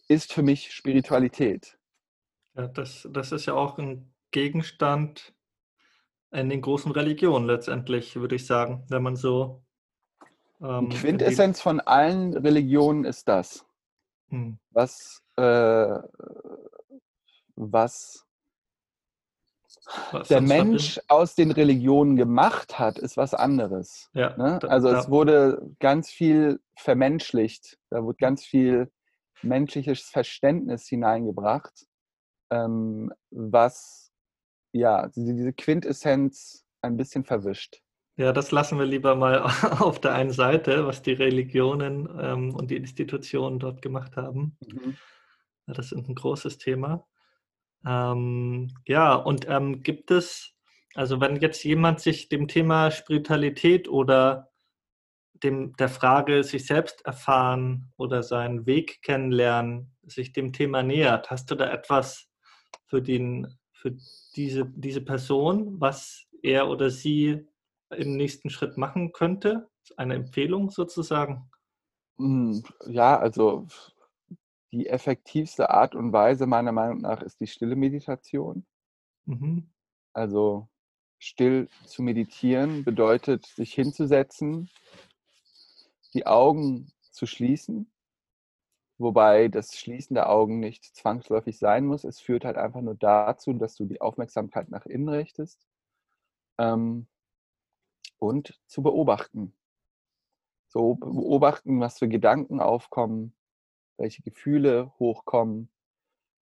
ist für mich Spiritualität. Ja, das, das ist ja auch ein Gegenstand in den großen Religionen letztendlich, würde ich sagen, wenn man so. Ähm, die Quintessenz von allen Religionen ist das. Hm. Was, äh, was was der Mensch aus den Religionen gemacht hat, ist was anderes. Ja, ne? Also da, es wurde ganz viel vermenschlicht, da wurde ganz viel menschliches Verständnis hineingebracht, ähm, was ja diese Quintessenz ein bisschen verwischt. Ja, das lassen wir lieber mal [LAUGHS] auf der einen Seite, was die Religionen ähm, und die Institutionen dort gemacht haben. Mhm. Das ist ein großes Thema. Ähm, ja, und ähm, gibt es, also wenn jetzt jemand sich dem Thema Spiritualität oder dem, der Frage sich selbst erfahren oder seinen Weg kennenlernen, sich dem Thema nähert, hast du da etwas für, den, für diese, diese Person, was er oder sie im nächsten Schritt machen könnte? Eine Empfehlung sozusagen? Hm, ja, also die effektivste Art und Weise meiner Meinung nach ist die stille Meditation. Mhm. Also still zu meditieren bedeutet, sich hinzusetzen, die Augen zu schließen, wobei das Schließen der Augen nicht zwangsläufig sein muss. Es führt halt einfach nur dazu, dass du die Aufmerksamkeit nach innen richtest ähm, und zu beobachten. So beobachten, was für Gedanken aufkommen, welche Gefühle hochkommen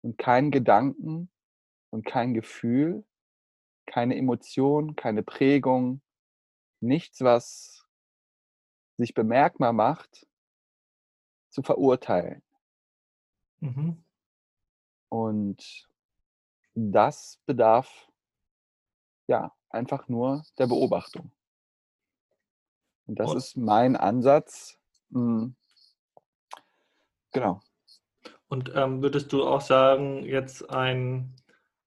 und kein Gedanken und kein Gefühl, keine Emotion, keine Prägung, nichts, was sich bemerkbar macht, zu verurteilen. Mhm. Und das bedarf ja einfach nur der Beobachtung. Und das ist mein Ansatz, hm, Genau. Und ähm, würdest du auch sagen, jetzt ein,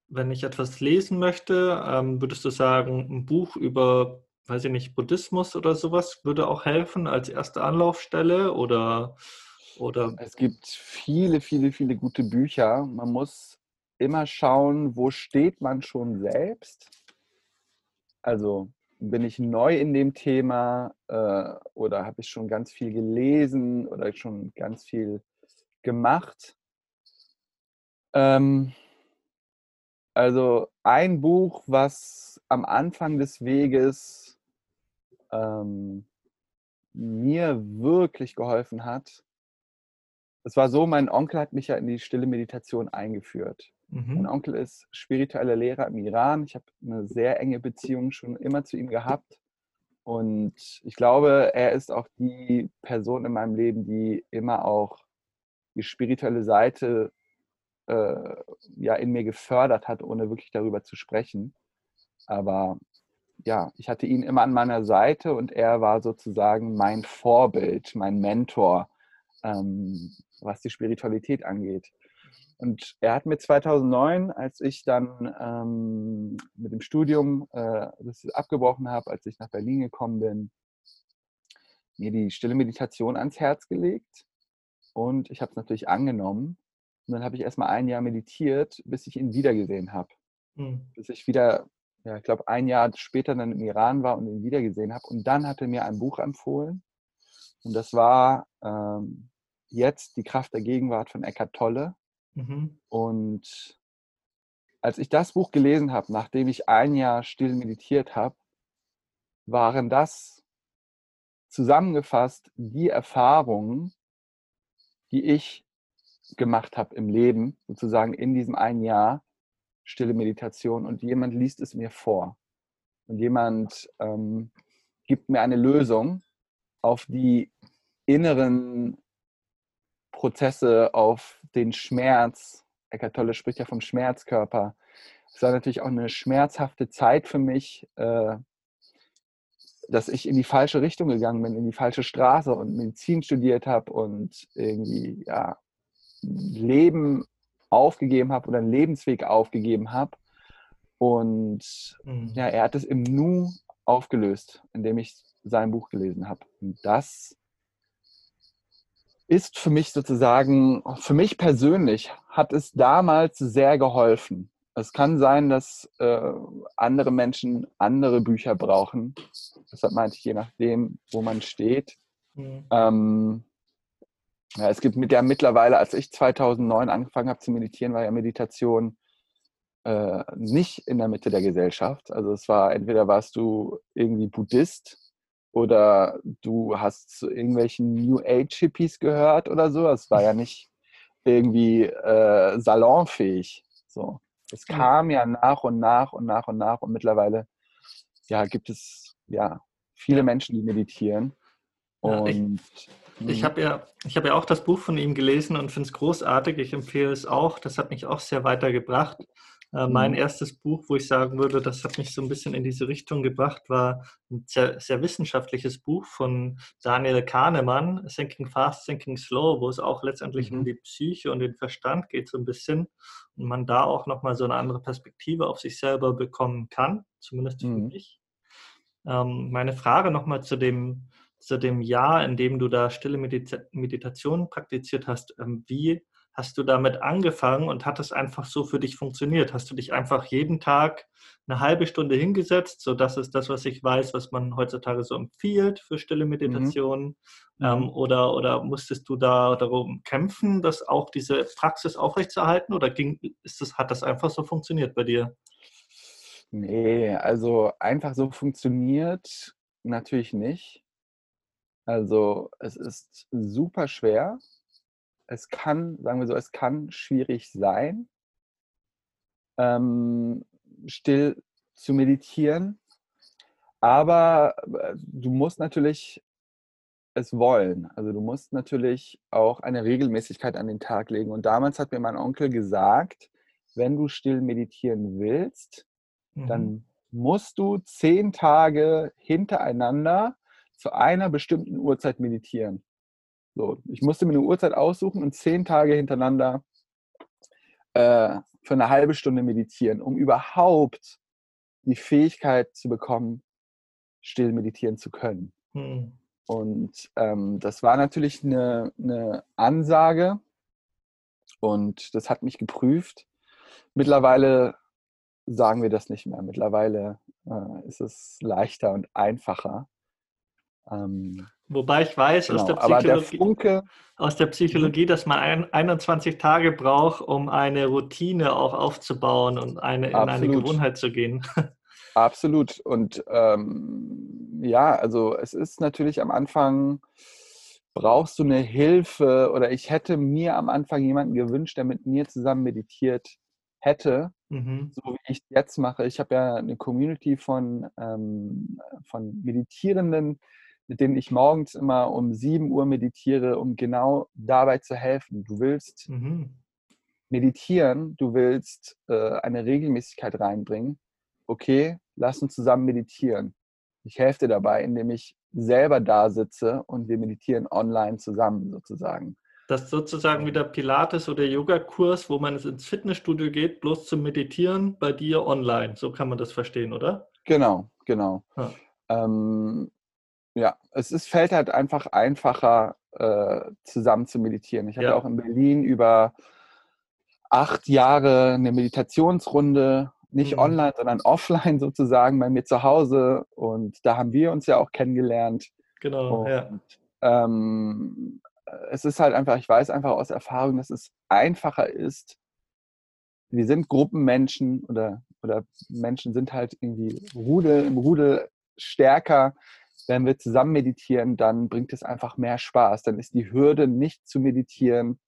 wenn ich etwas lesen möchte, ähm, würdest du sagen, ein Buch über, weiß ich nicht, Buddhismus oder sowas würde auch helfen als erste Anlaufstelle oder, oder? Es gibt viele, viele, viele gute Bücher. Man muss immer schauen, wo steht man schon selbst. Also bin ich neu in dem Thema äh, oder habe ich schon ganz viel gelesen oder schon ganz viel gemacht. Ähm, also ein Buch, was am Anfang des Weges ähm, mir wirklich geholfen hat. Es war so, mein Onkel hat mich ja in die stille Meditation eingeführt. Mhm. Mein Onkel ist spiritueller Lehrer im Iran. Ich habe eine sehr enge Beziehung schon immer zu ihm gehabt. Und ich glaube, er ist auch die Person in meinem Leben, die immer auch die spirituelle Seite äh, ja in mir gefördert hat, ohne wirklich darüber zu sprechen. Aber ja, ich hatte ihn immer an meiner Seite und er war sozusagen mein Vorbild, mein Mentor, ähm, was die Spiritualität angeht. Und er hat mir 2009, als ich dann ähm, mit dem Studium äh, das abgebrochen habe, als ich nach Berlin gekommen bin, mir die stille Meditation ans Herz gelegt. Und ich habe es natürlich angenommen. Und dann habe ich erstmal ein Jahr meditiert, bis ich ihn wiedergesehen habe. Mhm. Bis ich wieder, ja, ich glaube, ein Jahr später dann im Iran war und ihn wiedergesehen habe. Und dann hat er mir ein Buch empfohlen. Und das war ähm, jetzt Die Kraft der Gegenwart von Eckhart Tolle. Mhm. Und als ich das Buch gelesen habe, nachdem ich ein Jahr still meditiert habe, waren das zusammengefasst die Erfahrungen, die ich gemacht habe im Leben, sozusagen in diesem einen Jahr stille Meditation und jemand liest es mir vor und jemand ähm, gibt mir eine Lösung auf die inneren Prozesse, auf den Schmerz. Eckart Tolle spricht ja vom Schmerzkörper. Es war natürlich auch eine schmerzhafte Zeit für mich, äh, dass ich in die falsche Richtung gegangen bin, in die falsche Straße und Medizin studiert habe und irgendwie ja, Leben aufgegeben habe oder einen Lebensweg aufgegeben habe. Und mhm. ja, er hat es im Nu aufgelöst, indem ich sein Buch gelesen habe. Und das ist für mich sozusagen, für mich persönlich hat es damals sehr geholfen. Es kann sein, dass äh, andere Menschen andere Bücher brauchen. Deshalb meinte ich, je nachdem, wo man steht. Mhm. Ähm, ja, es gibt mit ja mittlerweile, als ich 2009 angefangen habe zu meditieren, war ja Meditation äh, nicht in der Mitte der Gesellschaft. Also es war entweder warst du irgendwie Buddhist oder du hast zu irgendwelchen New Age Hippies gehört oder so. Es war ja nicht irgendwie äh, salonfähig. So, es kam ja nach und nach und nach und nach und mittlerweile ja gibt es ja viele Menschen, die meditieren. Und ja, ich, ich mhm. habe ja, hab ja auch das Buch von ihm gelesen und finde es großartig. Ich empfehle es auch. Das hat mich auch sehr weitergebracht. Äh, mein mhm. erstes Buch, wo ich sagen würde, das hat mich so ein bisschen in diese Richtung gebracht, war ein sehr, sehr wissenschaftliches Buch von Daniel Kahnemann, Thinking Fast, Thinking Slow, wo es auch letztendlich mhm. um die Psyche und den Verstand geht so ein bisschen und man da auch nochmal so eine andere Perspektive auf sich selber bekommen kann, zumindest für mhm. mich. Ähm, meine Frage nochmal zu dem zu dem Jahr, in dem du da stille Meditation praktiziert hast, ähm, wie hast du damit angefangen und hat es einfach so für dich funktioniert? Hast du dich einfach jeden Tag eine halbe Stunde hingesetzt? So, das ist das, was ich weiß, was man heutzutage so empfiehlt für stille Meditation. Mhm. Ähm, mhm. oder, oder musstest du da darum kämpfen, dass auch diese Praxis aufrechtzuerhalten? Oder ging, ist das, hat das einfach so funktioniert bei dir? Nee, also einfach so funktioniert natürlich nicht. Also es ist super schwer. Es kann, sagen wir so, es kann schwierig sein, ähm, still zu meditieren. Aber äh, du musst natürlich es wollen. Also du musst natürlich auch eine Regelmäßigkeit an den Tag legen. Und damals hat mir mein Onkel gesagt, wenn du still meditieren willst, mhm. dann musst du zehn Tage hintereinander zu einer bestimmten Uhrzeit meditieren. So, ich musste mir eine Uhrzeit aussuchen und zehn Tage hintereinander äh, für eine halbe Stunde meditieren, um überhaupt die Fähigkeit zu bekommen, still meditieren zu können. Hm. Und ähm, das war natürlich eine, eine Ansage und das hat mich geprüft. Mittlerweile sagen wir das nicht mehr. Mittlerweile äh, ist es leichter und einfacher. Ähm, Wobei ich weiß genau, aus, der aber der Funke, aus der Psychologie, dass man ein, 21 Tage braucht, um eine Routine auch aufzubauen und eine, in eine Gewohnheit zu gehen. [LAUGHS] Absolut. Und ähm, ja, also es ist natürlich am Anfang, brauchst du eine Hilfe oder ich hätte mir am Anfang jemanden gewünscht, der mit mir zusammen meditiert hätte, mhm. so wie ich jetzt mache. Ich habe ja eine Community von, ähm, von Meditierenden, mit denen ich morgens immer um 7 Uhr meditiere, um genau dabei zu helfen. Du willst mhm. meditieren, du willst äh, eine Regelmäßigkeit reinbringen. Okay, lass uns zusammen meditieren. Ich helfe dir dabei, indem ich selber da sitze und wir meditieren online zusammen sozusagen. Das ist sozusagen wie der Pilates- oder Yoga-Kurs, wo man ins Fitnessstudio geht, bloß zum Meditieren, bei dir online. So kann man das verstehen, oder? Genau, genau. Ja, ähm, ja es ist, fällt halt einfach einfacher, äh, zusammen zu meditieren. Ich hatte ja. auch in Berlin über acht Jahre eine Meditationsrunde, nicht mhm. online, sondern [LAUGHS] offline sozusagen bei mir zu Hause. Und da haben wir uns ja auch kennengelernt. Genau, und, ja. Ähm, es ist halt einfach, ich weiß einfach aus Erfahrung, dass es einfacher ist. Wir sind Gruppenmenschen oder, oder Menschen sind halt irgendwie Rudel, im Rudel stärker. Wenn wir zusammen meditieren, dann bringt es einfach mehr Spaß. Dann ist die Hürde, nicht zu meditieren,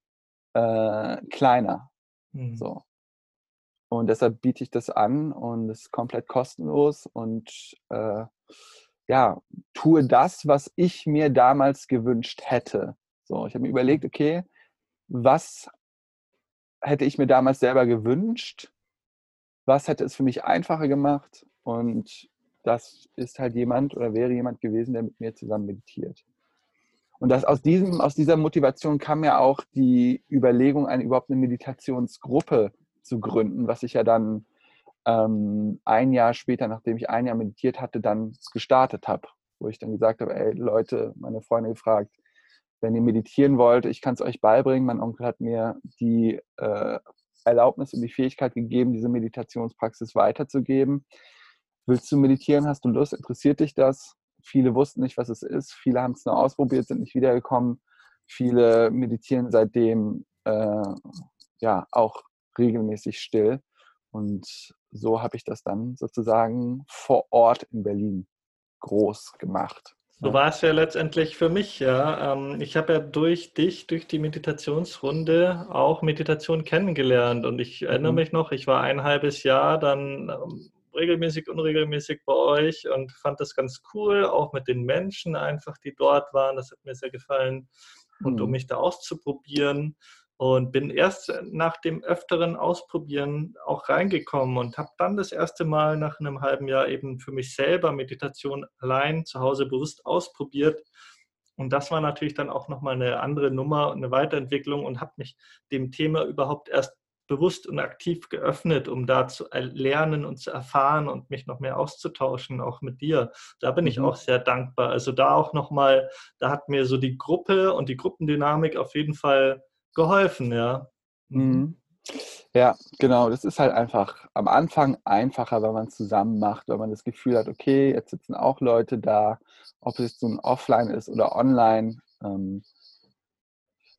äh, kleiner. Mhm. So. Und deshalb biete ich das an und es ist komplett kostenlos und äh, ja, tue das, was ich mir damals gewünscht hätte. So, ich habe mir überlegt, okay, was hätte ich mir damals selber gewünscht? Was hätte es für mich einfacher gemacht? Und das ist halt jemand oder wäre jemand gewesen, der mit mir zusammen meditiert. Und das aus, diesem, aus dieser Motivation kam ja auch die Überlegung, eine überhaupt eine Meditationsgruppe zu gründen, was ich ja dann ähm, ein Jahr später, nachdem ich ein Jahr meditiert hatte, dann gestartet habe, wo ich dann gesagt habe, ey Leute, meine Freunde gefragt, wenn ihr meditieren wollt, ich kann es euch beibringen. Mein Onkel hat mir die äh, Erlaubnis und die Fähigkeit gegeben, diese Meditationspraxis weiterzugeben. Willst du meditieren? Hast du Lust? Interessiert dich das? Viele wussten nicht, was es ist. Viele haben es nur ausprobiert, sind nicht wiedergekommen. Viele meditieren seitdem äh, ja auch regelmäßig still. Und so habe ich das dann sozusagen vor Ort in Berlin groß gemacht. So war es ja letztendlich für mich, ja. Ähm, ich habe ja durch dich, durch die Meditationsrunde auch Meditation kennengelernt. Und ich erinnere mhm. mich noch, ich war ein halbes Jahr dann ähm, regelmäßig, unregelmäßig bei euch und fand das ganz cool, auch mit den Menschen einfach, die dort waren. Das hat mir sehr gefallen. Und um mhm. mich da auszuprobieren und bin erst nach dem öfteren Ausprobieren auch reingekommen und habe dann das erste Mal nach einem halben Jahr eben für mich selber Meditation allein zu Hause bewusst ausprobiert. Und das war natürlich dann auch nochmal eine andere Nummer und eine Weiterentwicklung und habe mich dem Thema überhaupt erst bewusst und aktiv geöffnet, um da zu lernen und zu erfahren und mich noch mehr auszutauschen, auch mit dir. Da bin ich mhm. auch sehr dankbar. Also da auch nochmal, da hat mir so die Gruppe und die Gruppendynamik auf jeden Fall geholfen, ja. Mhm. mhm. Ja, genau. Das ist halt einfach am Anfang einfacher, wenn man es zusammen macht, wenn man das Gefühl hat, okay, jetzt sitzen auch Leute da, ob es so ein Offline ist oder online. Ähm,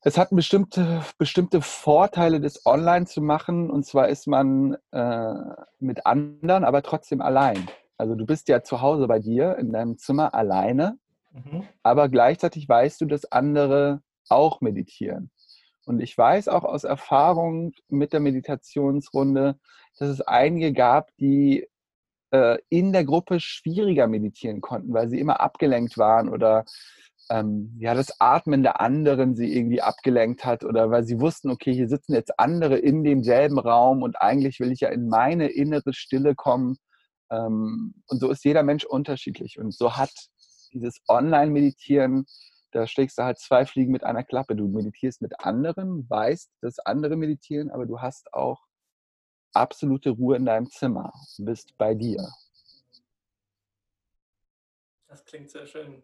es hat bestimmte, bestimmte Vorteile, das online zu machen. Und zwar ist man äh, mit anderen, aber trotzdem allein. Also du bist ja zu Hause bei dir in deinem Zimmer alleine, mhm. aber gleichzeitig weißt du, dass andere auch meditieren. Und ich weiß auch aus Erfahrung mit der Meditationsrunde, dass es einige gab, die äh, in der Gruppe schwieriger meditieren konnten, weil sie immer abgelenkt waren oder ähm, ja, das Atmen der anderen sie irgendwie abgelenkt hat oder weil sie wussten, okay, hier sitzen jetzt andere in demselben Raum und eigentlich will ich ja in meine innere Stille kommen. Ähm, und so ist jeder Mensch unterschiedlich. Und so hat dieses Online-Meditieren da schlägst du halt zwei Fliegen mit einer Klappe. Du meditierst mit anderen, weißt, dass andere meditieren, aber du hast auch absolute Ruhe in deinem Zimmer, bist bei dir. Das klingt sehr schön.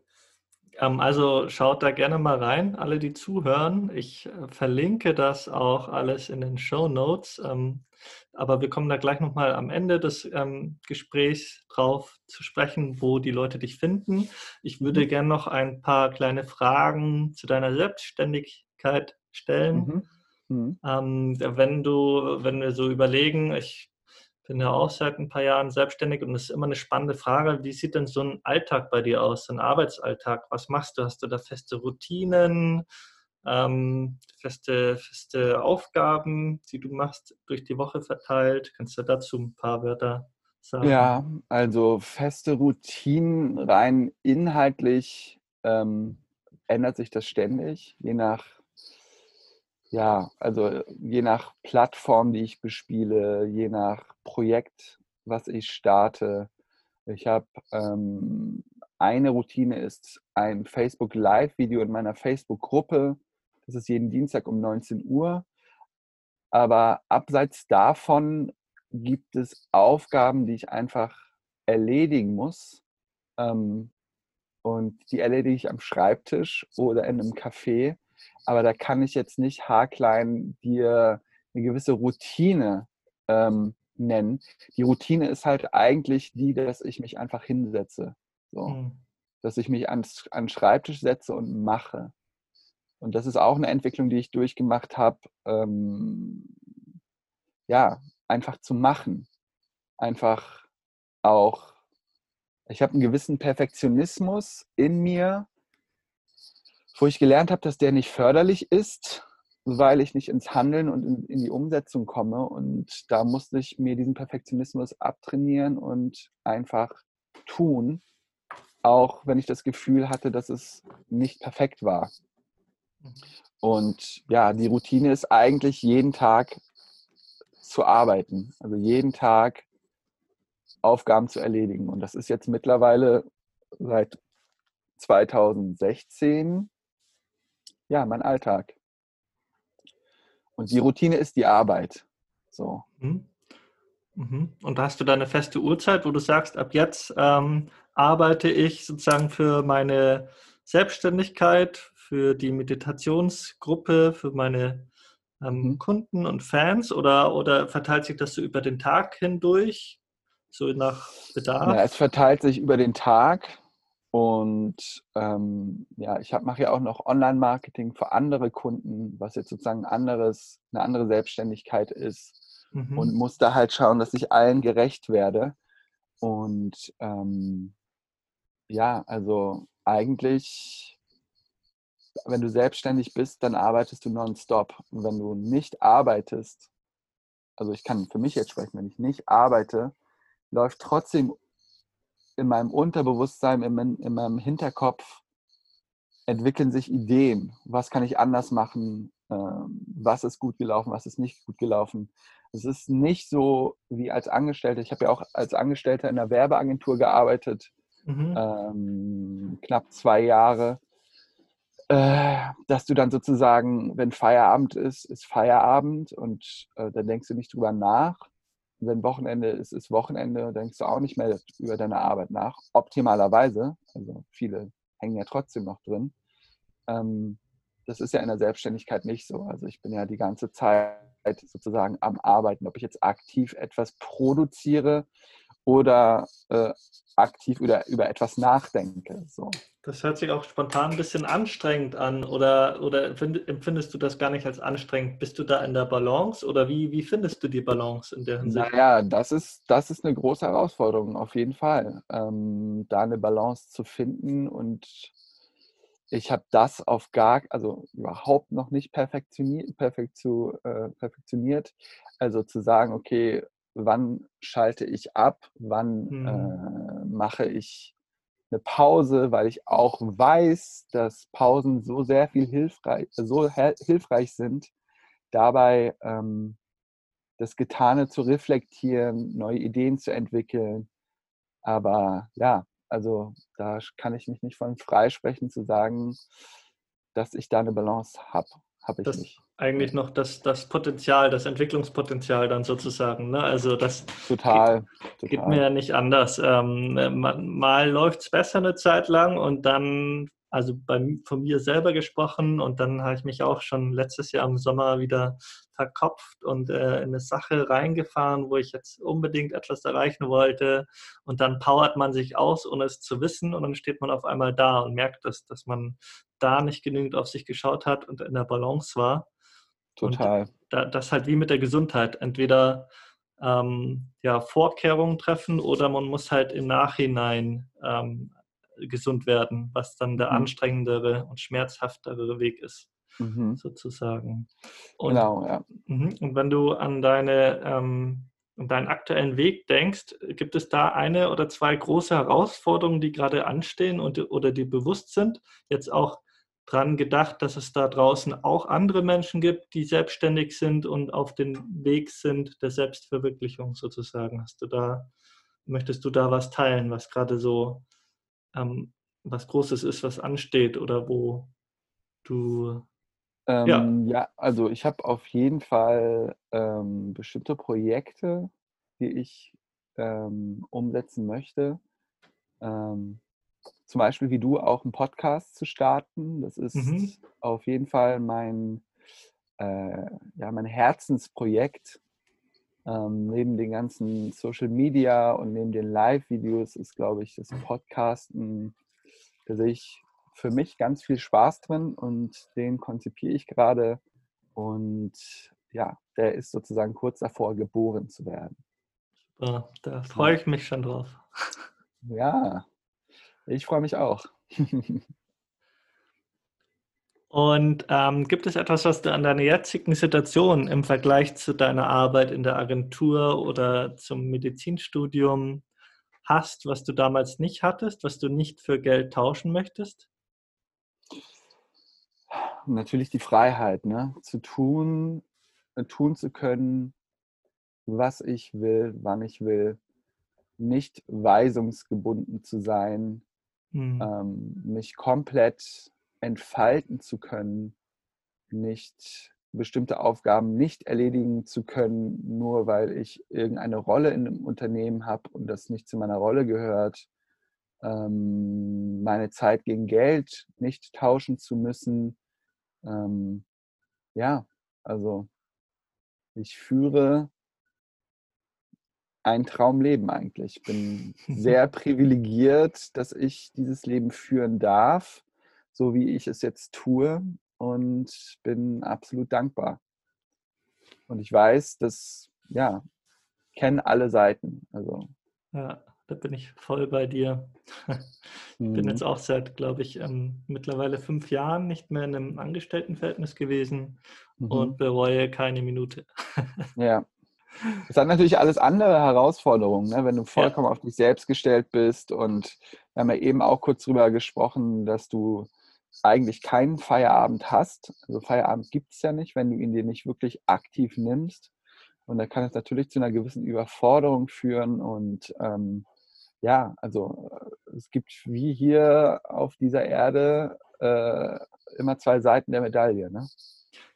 Ähm, also schaut da gerne mal rein, alle, die zuhören. Ich äh, verlinke das auch alles in den Show Notes. Ähm, aber wir kommen da gleich nochmal am Ende des ähm, Gesprächs drauf zu sprechen, wo die Leute dich finden. Ich würde mhm. gerne noch ein paar kleine Fragen zu deiner Selbstständigkeit stellen. Mhm. Mhm. Wenn du, wenn wir so überlegen, ich bin ja auch seit ein paar Jahren selbstständig und es ist immer eine spannende Frage, wie sieht denn so ein Alltag bei dir aus, ein Arbeitsalltag? Was machst du? Hast du da feste Routinen? ähm, feste, feste Aufgaben, die du machst, durch die Woche verteilt. Kannst du dazu ein paar Wörter sagen? Ja, also feste Routinen rein inhaltlich ähm, ändert sich das ständig, je nach ja, also je nach Plattform, die ich bespiele, je nach Projekt, was ich starte. Ich habe ähm, eine Routine ist ein Facebook Live-Video in meiner Facebook-Gruppe, das ist jeden Dienstag um 19 Uhr. Aber abseits davon gibt es Aufgaben, die ich einfach erledigen muss. Ähm, und die erledige ich am Schreibtisch oder in einem Café. Aber da kann ich jetzt nicht haarklein dir eine gewisse Routine ähm, nennen. Die Routine ist halt eigentlich die, dass ich mich einfach hinsetze. So. Mhm. Dass ich mich ans, an den Schreibtisch setze und mache. Und das ist auch eine Entwicklung, die ich durchgemacht habe, ähm, ja, einfach zu machen. Einfach auch, ich habe einen gewissen Perfektionismus in mir, wo ich gelernt habe, dass der nicht förderlich ist, weil ich nicht ins Handeln und in, in die Umsetzung komme. Und da musste ich mir diesen Perfektionismus abtrainieren und einfach tun, auch wenn ich das Gefühl hatte, dass es nicht perfekt war. Und ja, die Routine ist eigentlich jeden Tag zu arbeiten, also jeden Tag Aufgaben zu erledigen. Und das ist jetzt mittlerweile seit 2016 ja mein Alltag. Und die Routine ist die Arbeit. So. Mhm. mhm. Und hast du da eine feste Uhrzeit, wo du sagst, ab jetzt ähm, arbeite ich sozusagen für meine Selbstständigkeit, für die Meditationsgruppe, für meine ähm, mhm. Kunden und Fans oder, oder verteilt sich das so über den Tag hindurch, so nach Bedarf? Ja, es verteilt sich über den Tag und ähm, ja, ich mache ja auch noch Online-Marketing für andere Kunden, was jetzt sozusagen anderes, eine andere Selbstständigkeit ist mhm. und muss da halt schauen, dass ich allen gerecht werde. Und ähm, ja, also eigentlich wenn du selbstständig bist, dann arbeitest du nonstop. Und wenn du nicht arbeitest, also ich kann für mich jetzt sprechen, wenn ich nicht arbeite, läuft trotzdem in meinem Unterbewusstsein, in, in meinem Hinterkopf, entwickeln sich Ideen. Was kann ich anders machen? Ähm, was ist gut gelaufen? Was ist nicht gut gelaufen? Es ist nicht so wie als Angestellter. Ich habe ja auch als Angestellter in einer Werbeagentur gearbeitet, mhm. ähm, knapp zwei Jahre. Äh, dass du dann sozusagen, wenn Feierabend ist, ist Feierabend und äh, dann denkst du nicht drüber nach. Wenn Wochenende ist, ist Wochenende, denkst du auch nicht mehr über deine Arbeit nach. Optimalerweise, also viele hängen ja trotzdem noch drin. Ähm, das ist ja in der Selbstständigkeit nicht so. Also ich bin ja die ganze Zeit sozusagen am Arbeiten, ob ich jetzt aktiv etwas produziere oder äh, aktiv über, über etwas nachdenke. So. Das hört sich auch spontan ein bisschen anstrengend an oder, oder empfindest du das gar nicht als anstrengend? Bist du da in der Balance oder wie, wie findest du die Balance in der Hinsicht? Naja, das ist, das ist eine große Herausforderung, auf jeden Fall, ähm, da eine Balance zu finden und ich habe das auf gar, also überhaupt noch nicht perfektioniert, perfekt zu, äh, perfektioniert. Also zu sagen, okay, wann schalte ich ab, wann mhm. äh, mache ich eine Pause, weil ich auch weiß, dass Pausen so sehr viel hilfreich, so hilfreich sind, dabei ähm, das Getane zu reflektieren, neue Ideen zu entwickeln. Aber ja, also da kann ich mich nicht von freisprechen zu sagen, dass ich da eine Balance habe. Habe ich das, nicht eigentlich noch das, das Potenzial, das Entwicklungspotenzial dann sozusagen. Ne? Also das total, geht, total. geht mir ja nicht anders. Ähm, mal, mal läuft es besser eine Zeit lang und dann also bei, von mir selber gesprochen und dann habe ich mich auch schon letztes Jahr im Sommer wieder verkopft und äh, in eine Sache reingefahren, wo ich jetzt unbedingt etwas erreichen wollte und dann powert man sich aus, ohne es zu wissen und dann steht man auf einmal da und merkt, dass, dass man da nicht genügend auf sich geschaut hat und in der Balance war. Total. Da, das halt wie mit der Gesundheit. Entweder ähm, ja, Vorkehrungen treffen oder man muss halt im Nachhinein ähm, gesund werden, was dann der mhm. anstrengendere und schmerzhaftere Weg ist, mhm. sozusagen. Und, genau, ja. Mhm, und wenn du an deine ähm, deinen aktuellen Weg denkst, gibt es da eine oder zwei große Herausforderungen, die gerade anstehen und, oder die bewusst sind? Jetzt auch dran gedacht, dass es da draußen auch andere Menschen gibt, die selbstständig sind und auf dem Weg sind der Selbstverwirklichung sozusagen. Hast du da, möchtest du da was teilen, was gerade so ähm, was Großes ist, was ansteht oder wo du ähm, ja. ja, also ich habe auf jeden Fall ähm, bestimmte Projekte, die ich ähm, umsetzen möchte. Zum Beispiel wie du auch einen Podcast zu starten. Das ist mhm. auf jeden Fall mein, äh, ja, mein Herzensprojekt. Ähm, neben den ganzen Social Media und neben den Live-Videos ist, glaube ich, das Podcasten, da sehe ich für mich ganz viel Spaß drin und den konzipiere ich gerade. Und ja, der ist sozusagen kurz davor, geboren zu werden. Super, da freue ich mich schon drauf. Ja, ich freue mich auch. [LAUGHS] Und ähm, gibt es etwas, was du an deiner jetzigen Situation im Vergleich zu deiner Arbeit in der Agentur oder zum Medizinstudium hast, was du damals nicht hattest, was du nicht für Geld tauschen möchtest? Natürlich die Freiheit, ne? zu tun, äh, tun zu können, was ich will, wann ich will, nicht weisungsgebunden zu sein, mhm. ähm, mich komplett entfalten zu können, nicht bestimmte Aufgaben nicht erledigen zu können, nur weil ich irgendeine Rolle in einem Unternehmen habe und das nicht zu meiner Rolle gehört, ähm, meine Zeit gegen Geld nicht tauschen zu müssen. Ähm, ja, also ich führe ein Traumleben eigentlich. Ich bin sehr [LAUGHS] privilegiert, dass ich dieses Leben führen darf so wie ich es jetzt tue und bin absolut dankbar. Und ich weiß, dass, ja, kennen alle Seiten. Also. Ja, da bin ich voll bei dir. [LAUGHS] Ich bin jetzt mhm. auch seit, glaube ich, ähm, mittlerweile fünf Jahren nicht mehr in einem Angestelltenverhältnis gewesen mhm. und bereue keine Minute. [LAUGHS] ja. Es hat natürlich alles andere Herausforderungen, ne? wenn du vollkommen ja. auf dich selbst gestellt bist. Und wir haben ja eben auch kurz darüber gesprochen, dass du eigentlich keinen Feierabend hast. Also Feierabend gibt es ja nicht, wenn du ihn dir nicht wirklich aktiv nimmst. Und da kann es natürlich zu einer gewissen Überforderung führen. Und ähm, ja, also äh, es gibt wie hier auf dieser Erde äh, immer zwei Seiten der Medaille. Ne?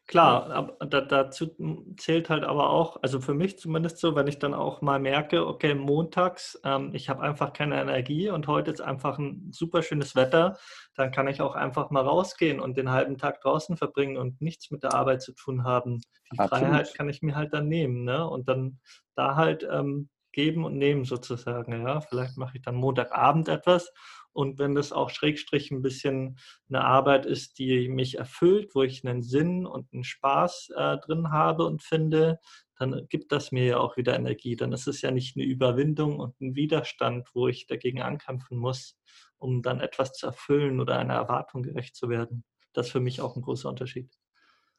Klar, aber da, dazu zählt halt aber auch, also für mich zumindest so, wenn ich dann auch mal merke, okay, montags, ähm, ich habe einfach keine Energie und heute ist einfach ein super schönes Wetter, dann kann ich auch einfach mal rausgehen und den halben Tag draußen verbringen und nichts mit der Arbeit zu tun haben. Die Absolut. Freiheit kann ich mir halt dann nehmen, ne? Und dann da halt ähm, geben und nehmen sozusagen, ja. Vielleicht mache ich dann Montagabend etwas und wenn das auch schrägstrich ein bisschen eine Arbeit ist, die mich erfüllt, wo ich einen Sinn und einen Spaß äh, drin habe und finde, dann gibt das mir ja auch wieder Energie. Dann ist es ja nicht eine Überwindung und ein Widerstand, wo ich dagegen ankämpfen muss, um dann etwas zu erfüllen oder einer Erwartung gerecht zu werden. Das ist für mich auch ein großer Unterschied.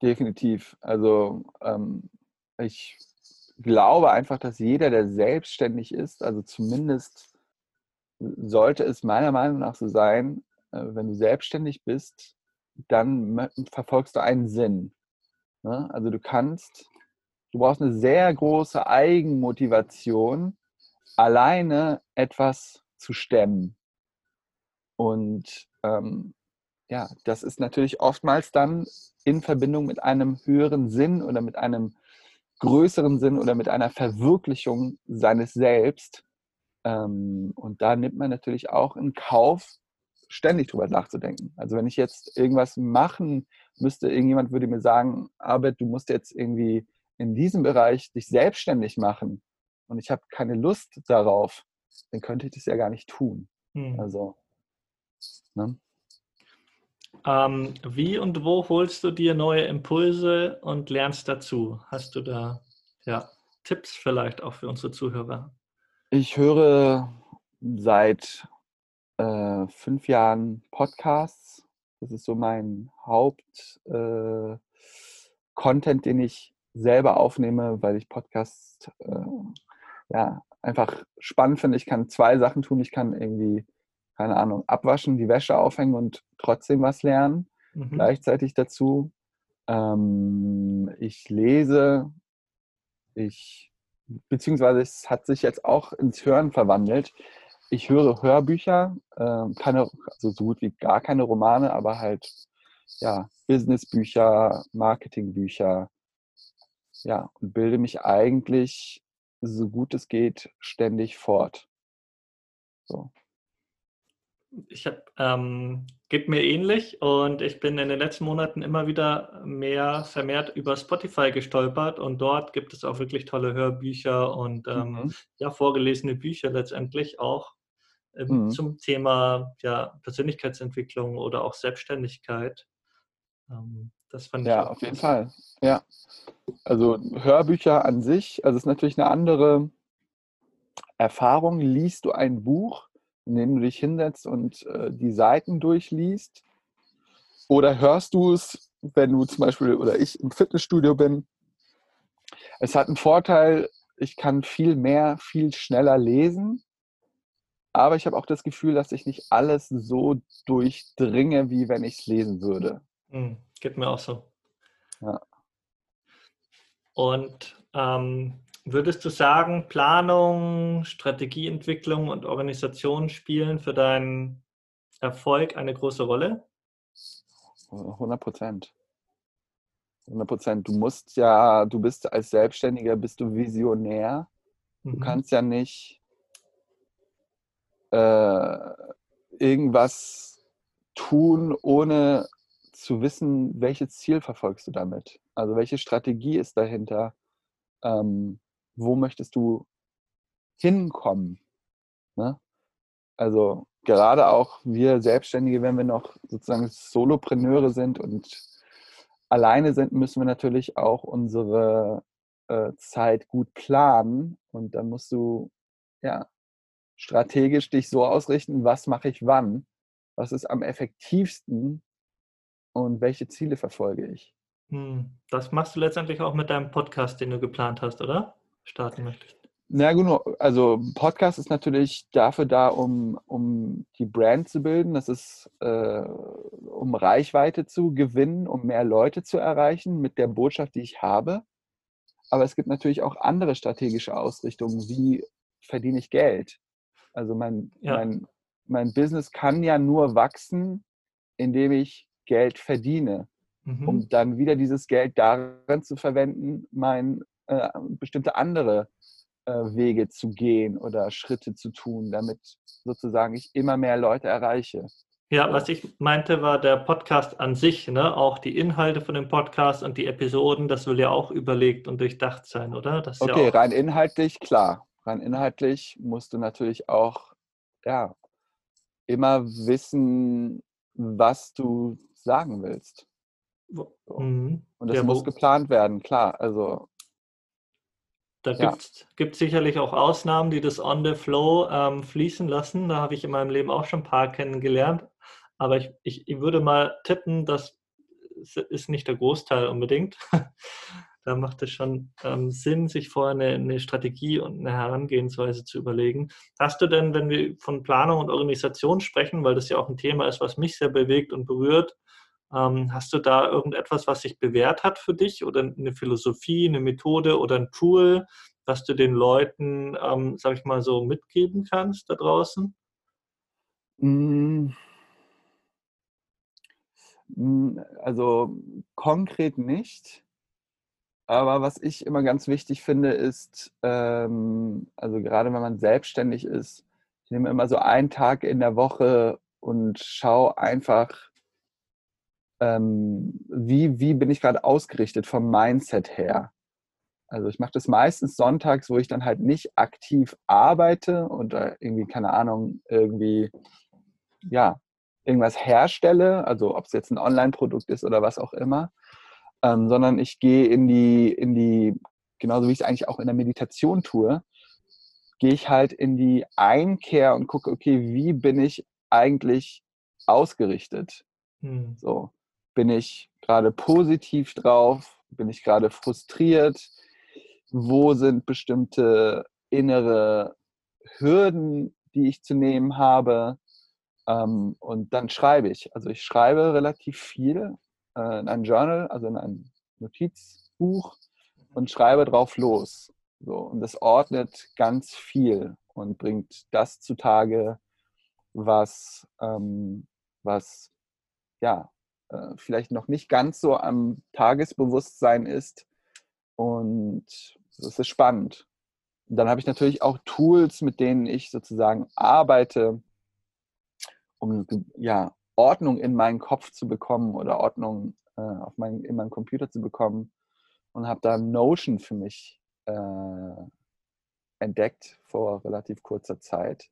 Definitiv. Also ähm, ich glaube einfach, dass jeder, der selbstständig ist, also zumindest sollte es meiner Meinung nach so sein, äh, wenn du selbstständig bist, dann verfolgst du einen Sinn. Ne? Also du kannst, du brauchst eine sehr große Eigenmotivation, alleine etwas zu stemmen. Und ähm, ja, das ist natürlich oftmals dann in Verbindung mit einem höheren Sinn oder mit einem größeren Sinn oder mit einer Verwirklichung seines Selbst, ähm, und da nimmt man natürlich auch in Kauf, ständig drüber nachzudenken. Also wenn ich jetzt irgendwas machen müsste, irgendjemand würde mir sagen, Arbeit, du musst jetzt irgendwie in diesem Bereich dich selbstständig machen und ich habe keine Lust darauf, dann könnte ich das ja gar nicht tun. Hm. Also, ne? ähm, wie und wo holst du dir neue Impulse und lernst dazu? Hast du da ja, Tipps vielleicht auch für unsere Zuhörer? Ich höre seit äh, fünf Jahren Podcasts. Das ist so mein Haupt-Content, äh, den ich selber aufnehme, weil ich Podcasts äh, ja, einfach spannend finde. Ich kann zwei Sachen tun. Ich kann irgendwie, keine Ahnung, abwaschen, die Wäsche aufhängen und trotzdem was lernen. Mhm. Gleichzeitig dazu. Ähm, ich lese. Ich, beziehungsweise es hat sich jetzt auch ins Hören verwandelt. Ich höre Hörbücher, äh, keine, also so gut wie gar keine Romane, aber halt ja, Businessbücher, Marketingbücher, ja, und bilde mich eigentlich so gut es geht ständig fort. So. Ich habe, ähm, geht mir ähnlich und ich bin in den letzten Monaten immer wieder mehr vermehrt über Spotify gestolpert und dort gibt es auch wirklich tolle Hörbücher und ähm, mhm. ja, vorgelesene Bücher letztendlich auch ähm, mhm. zum Thema ja, Persönlichkeitsentwicklung oder auch Selbstständigkeit. Ähm, das fand ich. Ja, auf jeden Fall. Ja. Also Hörbücher an sich, also es ist natürlich eine andere Erfahrung. Liest du ein Buch, in dem du dich hinsetzt und äh, die Seiten durchliest? Oder hörst du es, wenn du zum Beispiel oder ich im Fitnessstudio bin? Es hat einen Vorteil, ich kann viel mehr, viel schneller lesen. Aber ich habe auch das Gefühl, dass ich nicht alles so durchdringe, wie wenn ich es lesen würde. Mhm, geht mir auch so. Ja. Und ähm, würdest du sagen, Planung, Strategieentwicklung und Organisation spielen für deinen Erfolg eine große Rolle? 100 Prozent. 100 Prozent. Du musst ja, du bist als Selbstständiger, bist du visionär. Du mhm. kannst ja nicht äh, irgendwas tun, ohne zu wissen, welches Ziel verfolgst du damit? Also welche Strategie ist dahinter? Ähm, wo möchtest du hinkommen? Ne? Also gerade auch wir Selbstständige, wenn wir noch sozusagen Solopreneure sind und alleine sind, müssen wir natürlich auch unsere äh, Zeit gut planen und dann musst du ja strategisch dich so ausrichten, was mache ich wann, was ist am effektivsten und welche Ziele verfolge ich. Hm, das machst du letztendlich auch mit deinem Podcast, den du geplant hast, oder? Starten möchtest. Na gut, also Podcast ist natürlich dafür da, um, um die Brand zu bilden. Das ist, äh, um Reichweite zu gewinnen, um mehr Leute zu erreichen mit der Botschaft, die ich habe. Aber es gibt natürlich auch andere strategische Ausrichtungen. Wie verdiene ich Geld? Also mein, ja. mein, mein Business kann ja nur wachsen, indem ich Geld verdiene, mhm. um dann wieder dieses Geld darin zu verwenden, mein äh, bestimmte andere äh, Wege zu gehen oder Schritte zu tun, damit sozusagen ich immer mehr Leute erreiche. Ja, was ich meinte, war der Podcast an sich, ne? auch die Inhalte von dem Podcast und die Episoden, das will ja auch überlegt und durchdacht sein, oder? okay, ja rein inhaltlich, klar. Rein inhaltlich musst du natürlich auch ja, immer wissen, was du sagen willst. So. Mhm. Und das ja, muss geplant werden, klar. Also da ja. gibt es sicherlich auch Ausnahmen, die das on the flow ähm, fließen lassen. Da habe ich in meinem Leben auch schon ein paar kennengelernt. Aber ich, ich, ich würde mal tippen, das ist nicht der Großteil unbedingt. [LAUGHS] da macht es schon ähm, Sinn, sich vorher eine, eine, Strategie und eine Herangehensweise zu überlegen. Hast du denn, wenn wir von Planung und Organisation sprechen, weil das ja auch ein Thema ist, was mich sehr bewegt und berührt, hast du da irgendetwas, was sich bewährt hat für dich oder eine Philosophie, eine Methode oder ein Tool, was du den Leuten, ähm, sag ich mal so, mitgeben kannst da draußen? Hm. Hm, also konkret nicht. Aber was ich immer ganz wichtig finde, ist, ähm, also gerade wenn man selbstständig ist, ich nehme immer so einen Tag in der Woche und schaue einfach, ähm, wie, wie bin ich gerade ausgerichtet vom Mindset her. Also ich mache das meistens sonntags, wo ich dann halt nicht aktiv arbeite oder irgendwie, keine Ahnung, irgendwie, ja, irgendwas herstelle, also ob es jetzt ein Online-Produkt ist oder was auch immer, ähm, sondern ich gehe in die, in die, genauso wie ich es eigentlich auch in der Meditation tue, gehe ich halt in die Einkehr und gucke, okay, wie bin ich eigentlich ausgerichtet? Hm. So, bin ich gerade positiv drauf? Bin ich gerade frustriert? Wo sind bestimmte innere Hürden, die ich zu nehmen habe? Ähm, und dann schreibe ich. Also ich schreibe relativ viel äh, in ein Journal, also in ein Notizbuch und schreibe drauf los. So, und das ordnet ganz viel und bringt das zutage, was, ähm, was ja, äh, vielleicht noch nicht ganz so am Tagesbewusstsein ist. Und das ist spannend. Und dann habe ich natürlich auch Tools, mit denen ich sozusagen arbeite, um ja, Ordnung in meinen Kopf zu bekommen oder Ordnung äh, auf mein, in meinen Computer zu bekommen. Und habe da Notion für mich äh, entdeckt vor relativ kurzer Zeit,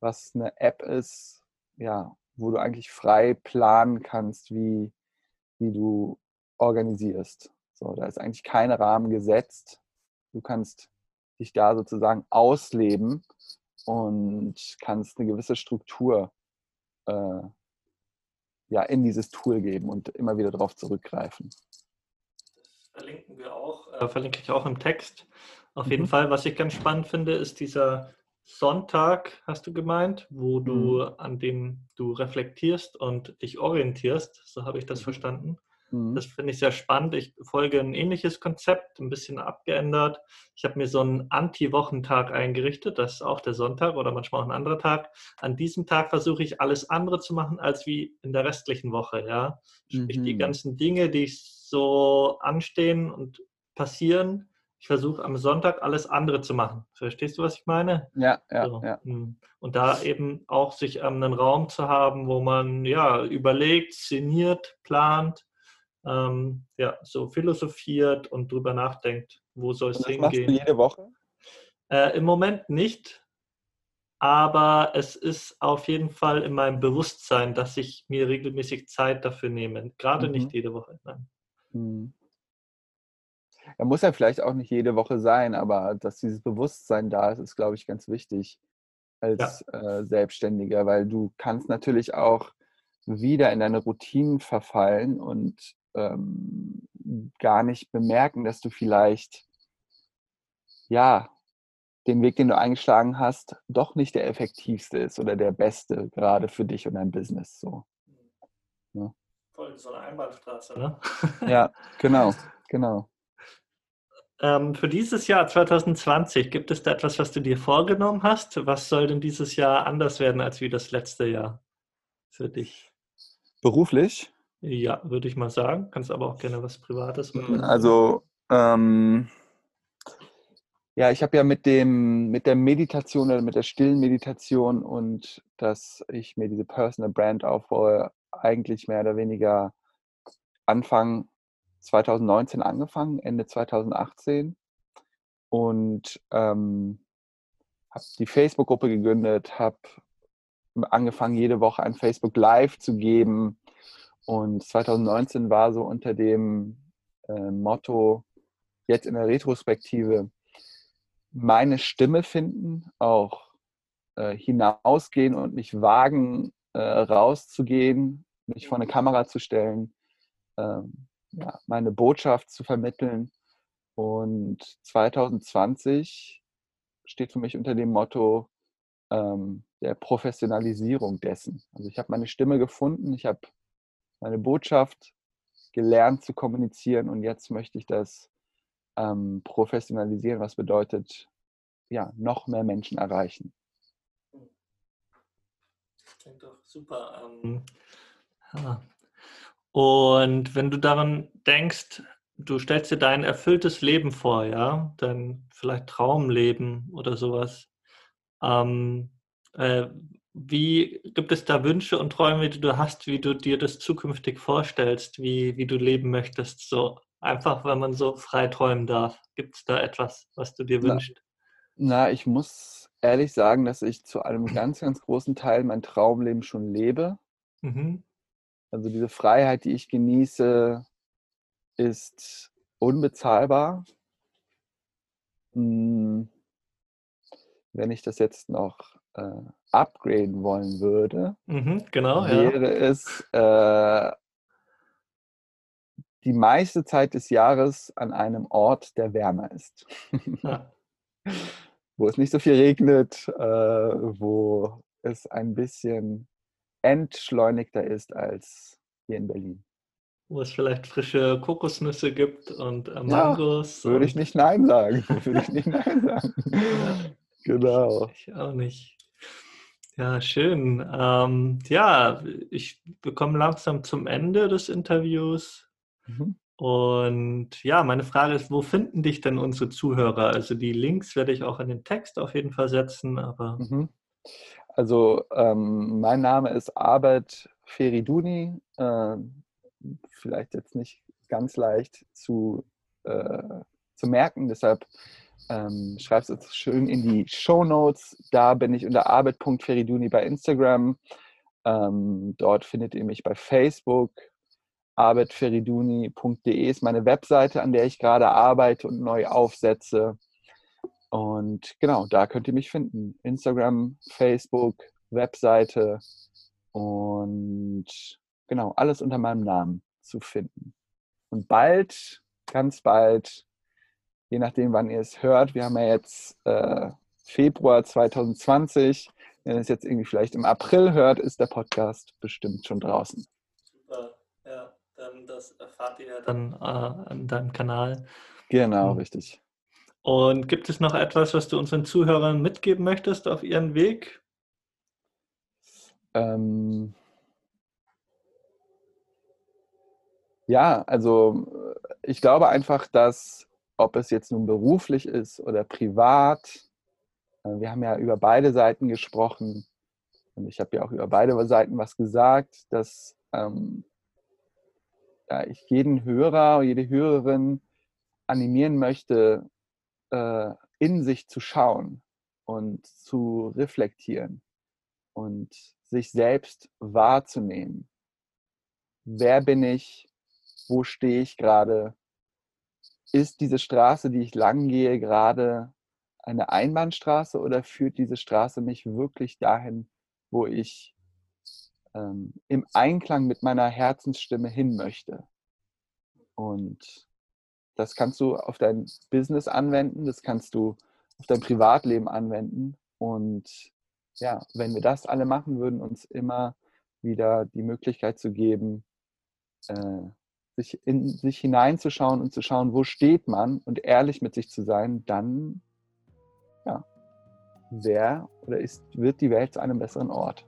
was eine App ist, ja, wo du eigentlich frei planen kannst, wie, wie du organisierst. So, da ist eigentlich kein Rahmen gesetzt. Du kannst dich da sozusagen ausleben und kannst eine gewisse Struktur äh, ja, in dieses Tool geben und immer wieder darauf zurückgreifen verlinken wir auch, äh, verlinke ich auch im Text. Auf mhm. jeden Fall, was ich ganz spannend finde, ist dieser Sonntag, hast du gemeint, wo du mhm. an dem du reflektierst und dich orientierst. So habe ich das mhm. verstanden. Mhm. Das finde ich sehr spannend. Ich folge ein ähnliches Konzept, ein bisschen abgeändert. Ich habe mir so einen Anti-Wochentag eingerichtet. Das ist auch der Sonntag oder manchmal auch ein anderer Tag. An diesem Tag versuche ich alles andere zu machen als wie in der restlichen Woche. Ja? Sprich, mhm. die ganzen Dinge, die so anstehen und passieren. Ich versuche am Sonntag alles andere zu machen. Verstehst du, was ich meine? Ja, ja, so. ja. Hm. Und da eben auch sich einen Raum zu haben, wo man ja überlegt, szeniert, plant, ähm, ja, so philosophiert und drüber nachdenkt, wo soll es hingehen. Machst du jede Woche? Äh, Im Moment nicht, aber es ist auf jeden Fall in meinem Bewusstsein, dass ich mir regelmäßig Zeit dafür nehme. Gerade mhm. nicht jede Woche. Nein. Mhm. Er muss ja vielleicht auch nicht jede Woche sein, aber dass dieses Bewusstsein da ist, ist, glaube ich, ganz wichtig als ja. äh, Selbstständiger, weil du kannst natürlich auch wieder in deine Routinen verfallen und ähm, gar nicht bemerken, dass du vielleicht ja den Weg, den du eingeschlagen hast, doch nicht der effektivste ist oder der beste gerade für dich und dein Business. So. Ja voll so eine Einbahnstraße, ne? Ja, genau, [LAUGHS] genau. Ähm, für dieses Jahr 2020, gibt es da etwas, was du dir vorgenommen hast? Was soll denn dieses Jahr anders werden als wie das letzte Jahr für dich? Beruflich? Ja, würde ich mal sagen. Kannst aber auch gerne was Privates machen. Also, ähm, ja, ich habe ja mit dem, mit der Meditation oder mit der stillen Meditation und dass ich mir diese Personal Brand aufbaue, eigentlich mehr oder weniger Anfang 2019 angefangen, Ende 2018 und ähm, habe die Facebook-Gruppe gegründet, habe angefangen, jede Woche ein Facebook Live zu geben. Und 2019 war so unter dem äh, Motto, jetzt in der Retrospektive, meine Stimme finden, auch äh, hinausgehen und mich wagen, äh, rauszugehen, mich vor eine Kamera zu stellen, ähm, ja, meine Botschaft zu vermitteln. Und 2020 steht für mich unter dem Motto ähm, der Professionalisierung dessen. Also ich habe meine Stimme gefunden, ich habe meine Botschaft gelernt zu kommunizieren und jetzt möchte ich das ähm, professionalisieren, was bedeutet, ja, noch mehr Menschen erreichen. Klingt doch super. Ähm, ja. Und wenn du daran denkst, du stellst dir dein erfülltes Leben vor, ja, dein vielleicht Traumleben oder sowas. Ähm, äh, wie gibt es da Wünsche und Träume, die du hast, wie du dir das zukünftig vorstellst, wie, wie du leben möchtest? So einfach, wenn man so frei träumen darf. Gibt es da etwas, was du dir wünschst? Na, na, ich muss ehrlich sagen, dass ich zu einem ganz, ganz großen Teil mein Traumleben schon lebe. Mhm. Also diese Freiheit, die ich genieße, ist unbezahlbar. Hm, wenn ich das jetzt noch äh, upgraden wollen würde, mhm, genau, wäre ja. es äh, die meiste Zeit des Jahres an einem Ort, der wärmer ist. Ja. [LAUGHS] wo es nicht so viel regnet, äh, wo es ein bisschen entschleunigter ist als hier in Berlin. Wo es vielleicht frische Kokosnüsse gibt und äh, Mangos. Ja, würde ich nicht Nein sagen. [LAUGHS] würde ich nicht Nein sagen. Ja. Genau. Ich auch nicht. Ja, schön. Ähm, ja, ich bekomme langsam zum Ende des Interviews. Mhm. Und ja, meine Frage ist, wo finden dich denn unsere Zuhörer? Also die Links werde ich auch in den Text auf jeden Fall setzen, aber. Mhm. Also ähm, mein Name ist Abed Feriduni. Äh, vielleicht jetzt nicht ganz leicht zu, äh, zu merken, deshalb ähm, schreib es schön in die Show Notes. Da bin ich unter arbeit.feriduni bei Instagram. Ähm, dort findet ihr mich bei Facebook. arbeitferiduni.de ist meine Webseite, an der ich gerade arbeite und neu aufsetze. Und genau, da könnt ihr mich finden. Instagram, Facebook, Webseite und genau, alles unter meinem Namen zu finden. Und bald, ganz bald, je nachdem, wann ihr es hört. Wir haben ja jetzt äh, Februar 2020. Wenn ihr es jetzt irgendwie vielleicht im April hört, ist der Podcast bestimmt schon draußen. Super, ja, dann das erfahrt ihr dann äh, an deinem Kanal. Genau, mhm. richtig. Und gibt es noch etwas, was du unseren Zuhörern mitgeben möchtest auf ihren Weg? Ähm, ja, also ich glaube einfach, dass ob es jetzt nun beruflich ist oder privat. Äh, wir haben ja über beide Seiten gesprochen und ich habe ja auch über beide Seiten was gesagt, dass ähm, ja, ich jeden Hörer, jede Hörerin animieren möchte, äh, in sich zu schauen und zu reflektieren und sich selbst wahrzunehmen. Wer bin ich? Wo stehe ich gerade? ist diese Straße, die ich lang gehe, gerade eine Einbahnstraße oder führt diese Straße mich wirklich dahin, wo ich ähm, im Einklang mit meiner Herzensstimme hin möchte? Und das kannst du auf dein Business anwenden, das kannst du auf dein Privatleben anwenden. Und ja, wenn wir das alle machen würden, uns immer wieder die Möglichkeit zu geben, äh, sich in sich hineinzuschauen und zu schauen, wo steht man und ehrlich mit sich zu sein, dann ja, wer oder ist, wird die Welt zu einem besseren Ort.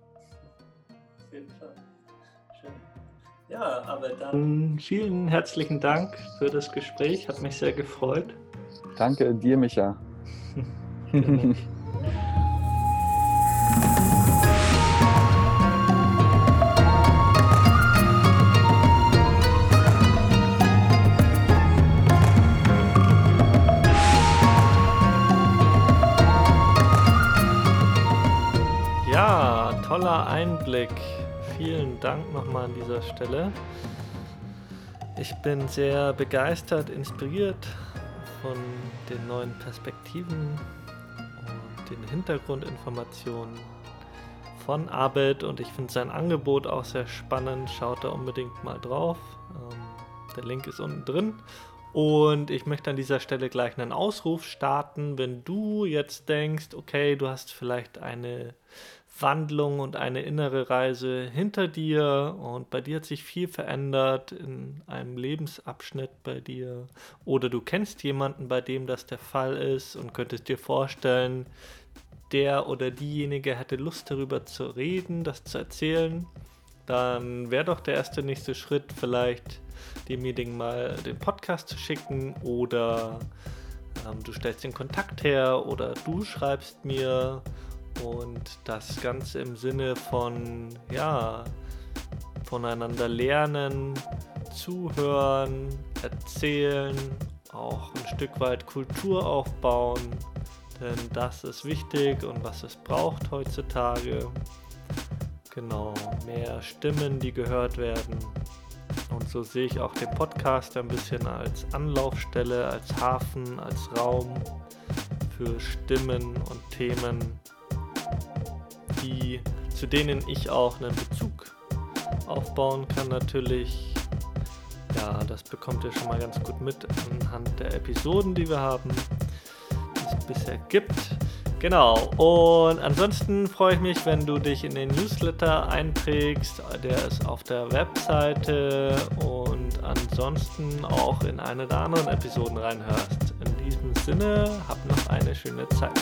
Ja, aber dann vielen herzlichen Dank für das Gespräch. Hat mich sehr gefreut. Danke dir, Micha. [LAUGHS] Dank nochmal an dieser Stelle. Ich bin sehr begeistert, inspiriert von den neuen Perspektiven und den Hintergrundinformationen von Abed und ich finde sein Angebot auch sehr spannend. Schaut da unbedingt mal drauf. Ähm, der Link ist unten drin. Und ich möchte an dieser Stelle gleich einen Ausruf starten. Wenn du jetzt denkst, okay, du hast vielleicht eine Wandlung und eine innere Reise hinter dir. Und bei dir hat sich viel verändert in einem Lebensabschnitt bei dir. Oder du kennst jemanden, bei dem das der Fall ist und könntest dir vorstellen, der oder diejenige hätte Lust darüber zu reden, das zu erzählen, dann wäre doch der erste nächste Schritt vielleicht dem Meeting mal den Podcast zu schicken oder ähm, du stellst den Kontakt her oder du schreibst mir Und das Ganze im Sinne von, ja, voneinander lernen, zuhören, erzählen, auch ein Stück weit Kultur aufbauen, denn das ist wichtig und was es braucht heutzutage. Genau, mehr Stimmen, die gehört werden. Und so sehe ich auch den Podcast ein bisschen als Anlaufstelle, als Hafen, als Raum für Stimmen und Themen, die, zu denen ich auch einen Bezug aufbauen kann natürlich. Ja, das bekommt ihr schon mal ganz gut mit anhand der Episoden, die wir haben, die es bisher gibt. Genau, und ansonsten freue ich mich, wenn du dich in den Newsletter einträgst. Der ist auf der Webseite und ansonsten auch in eine der anderen Episoden reinhörst. In diesem Sinne, hab noch eine schöne Zeit.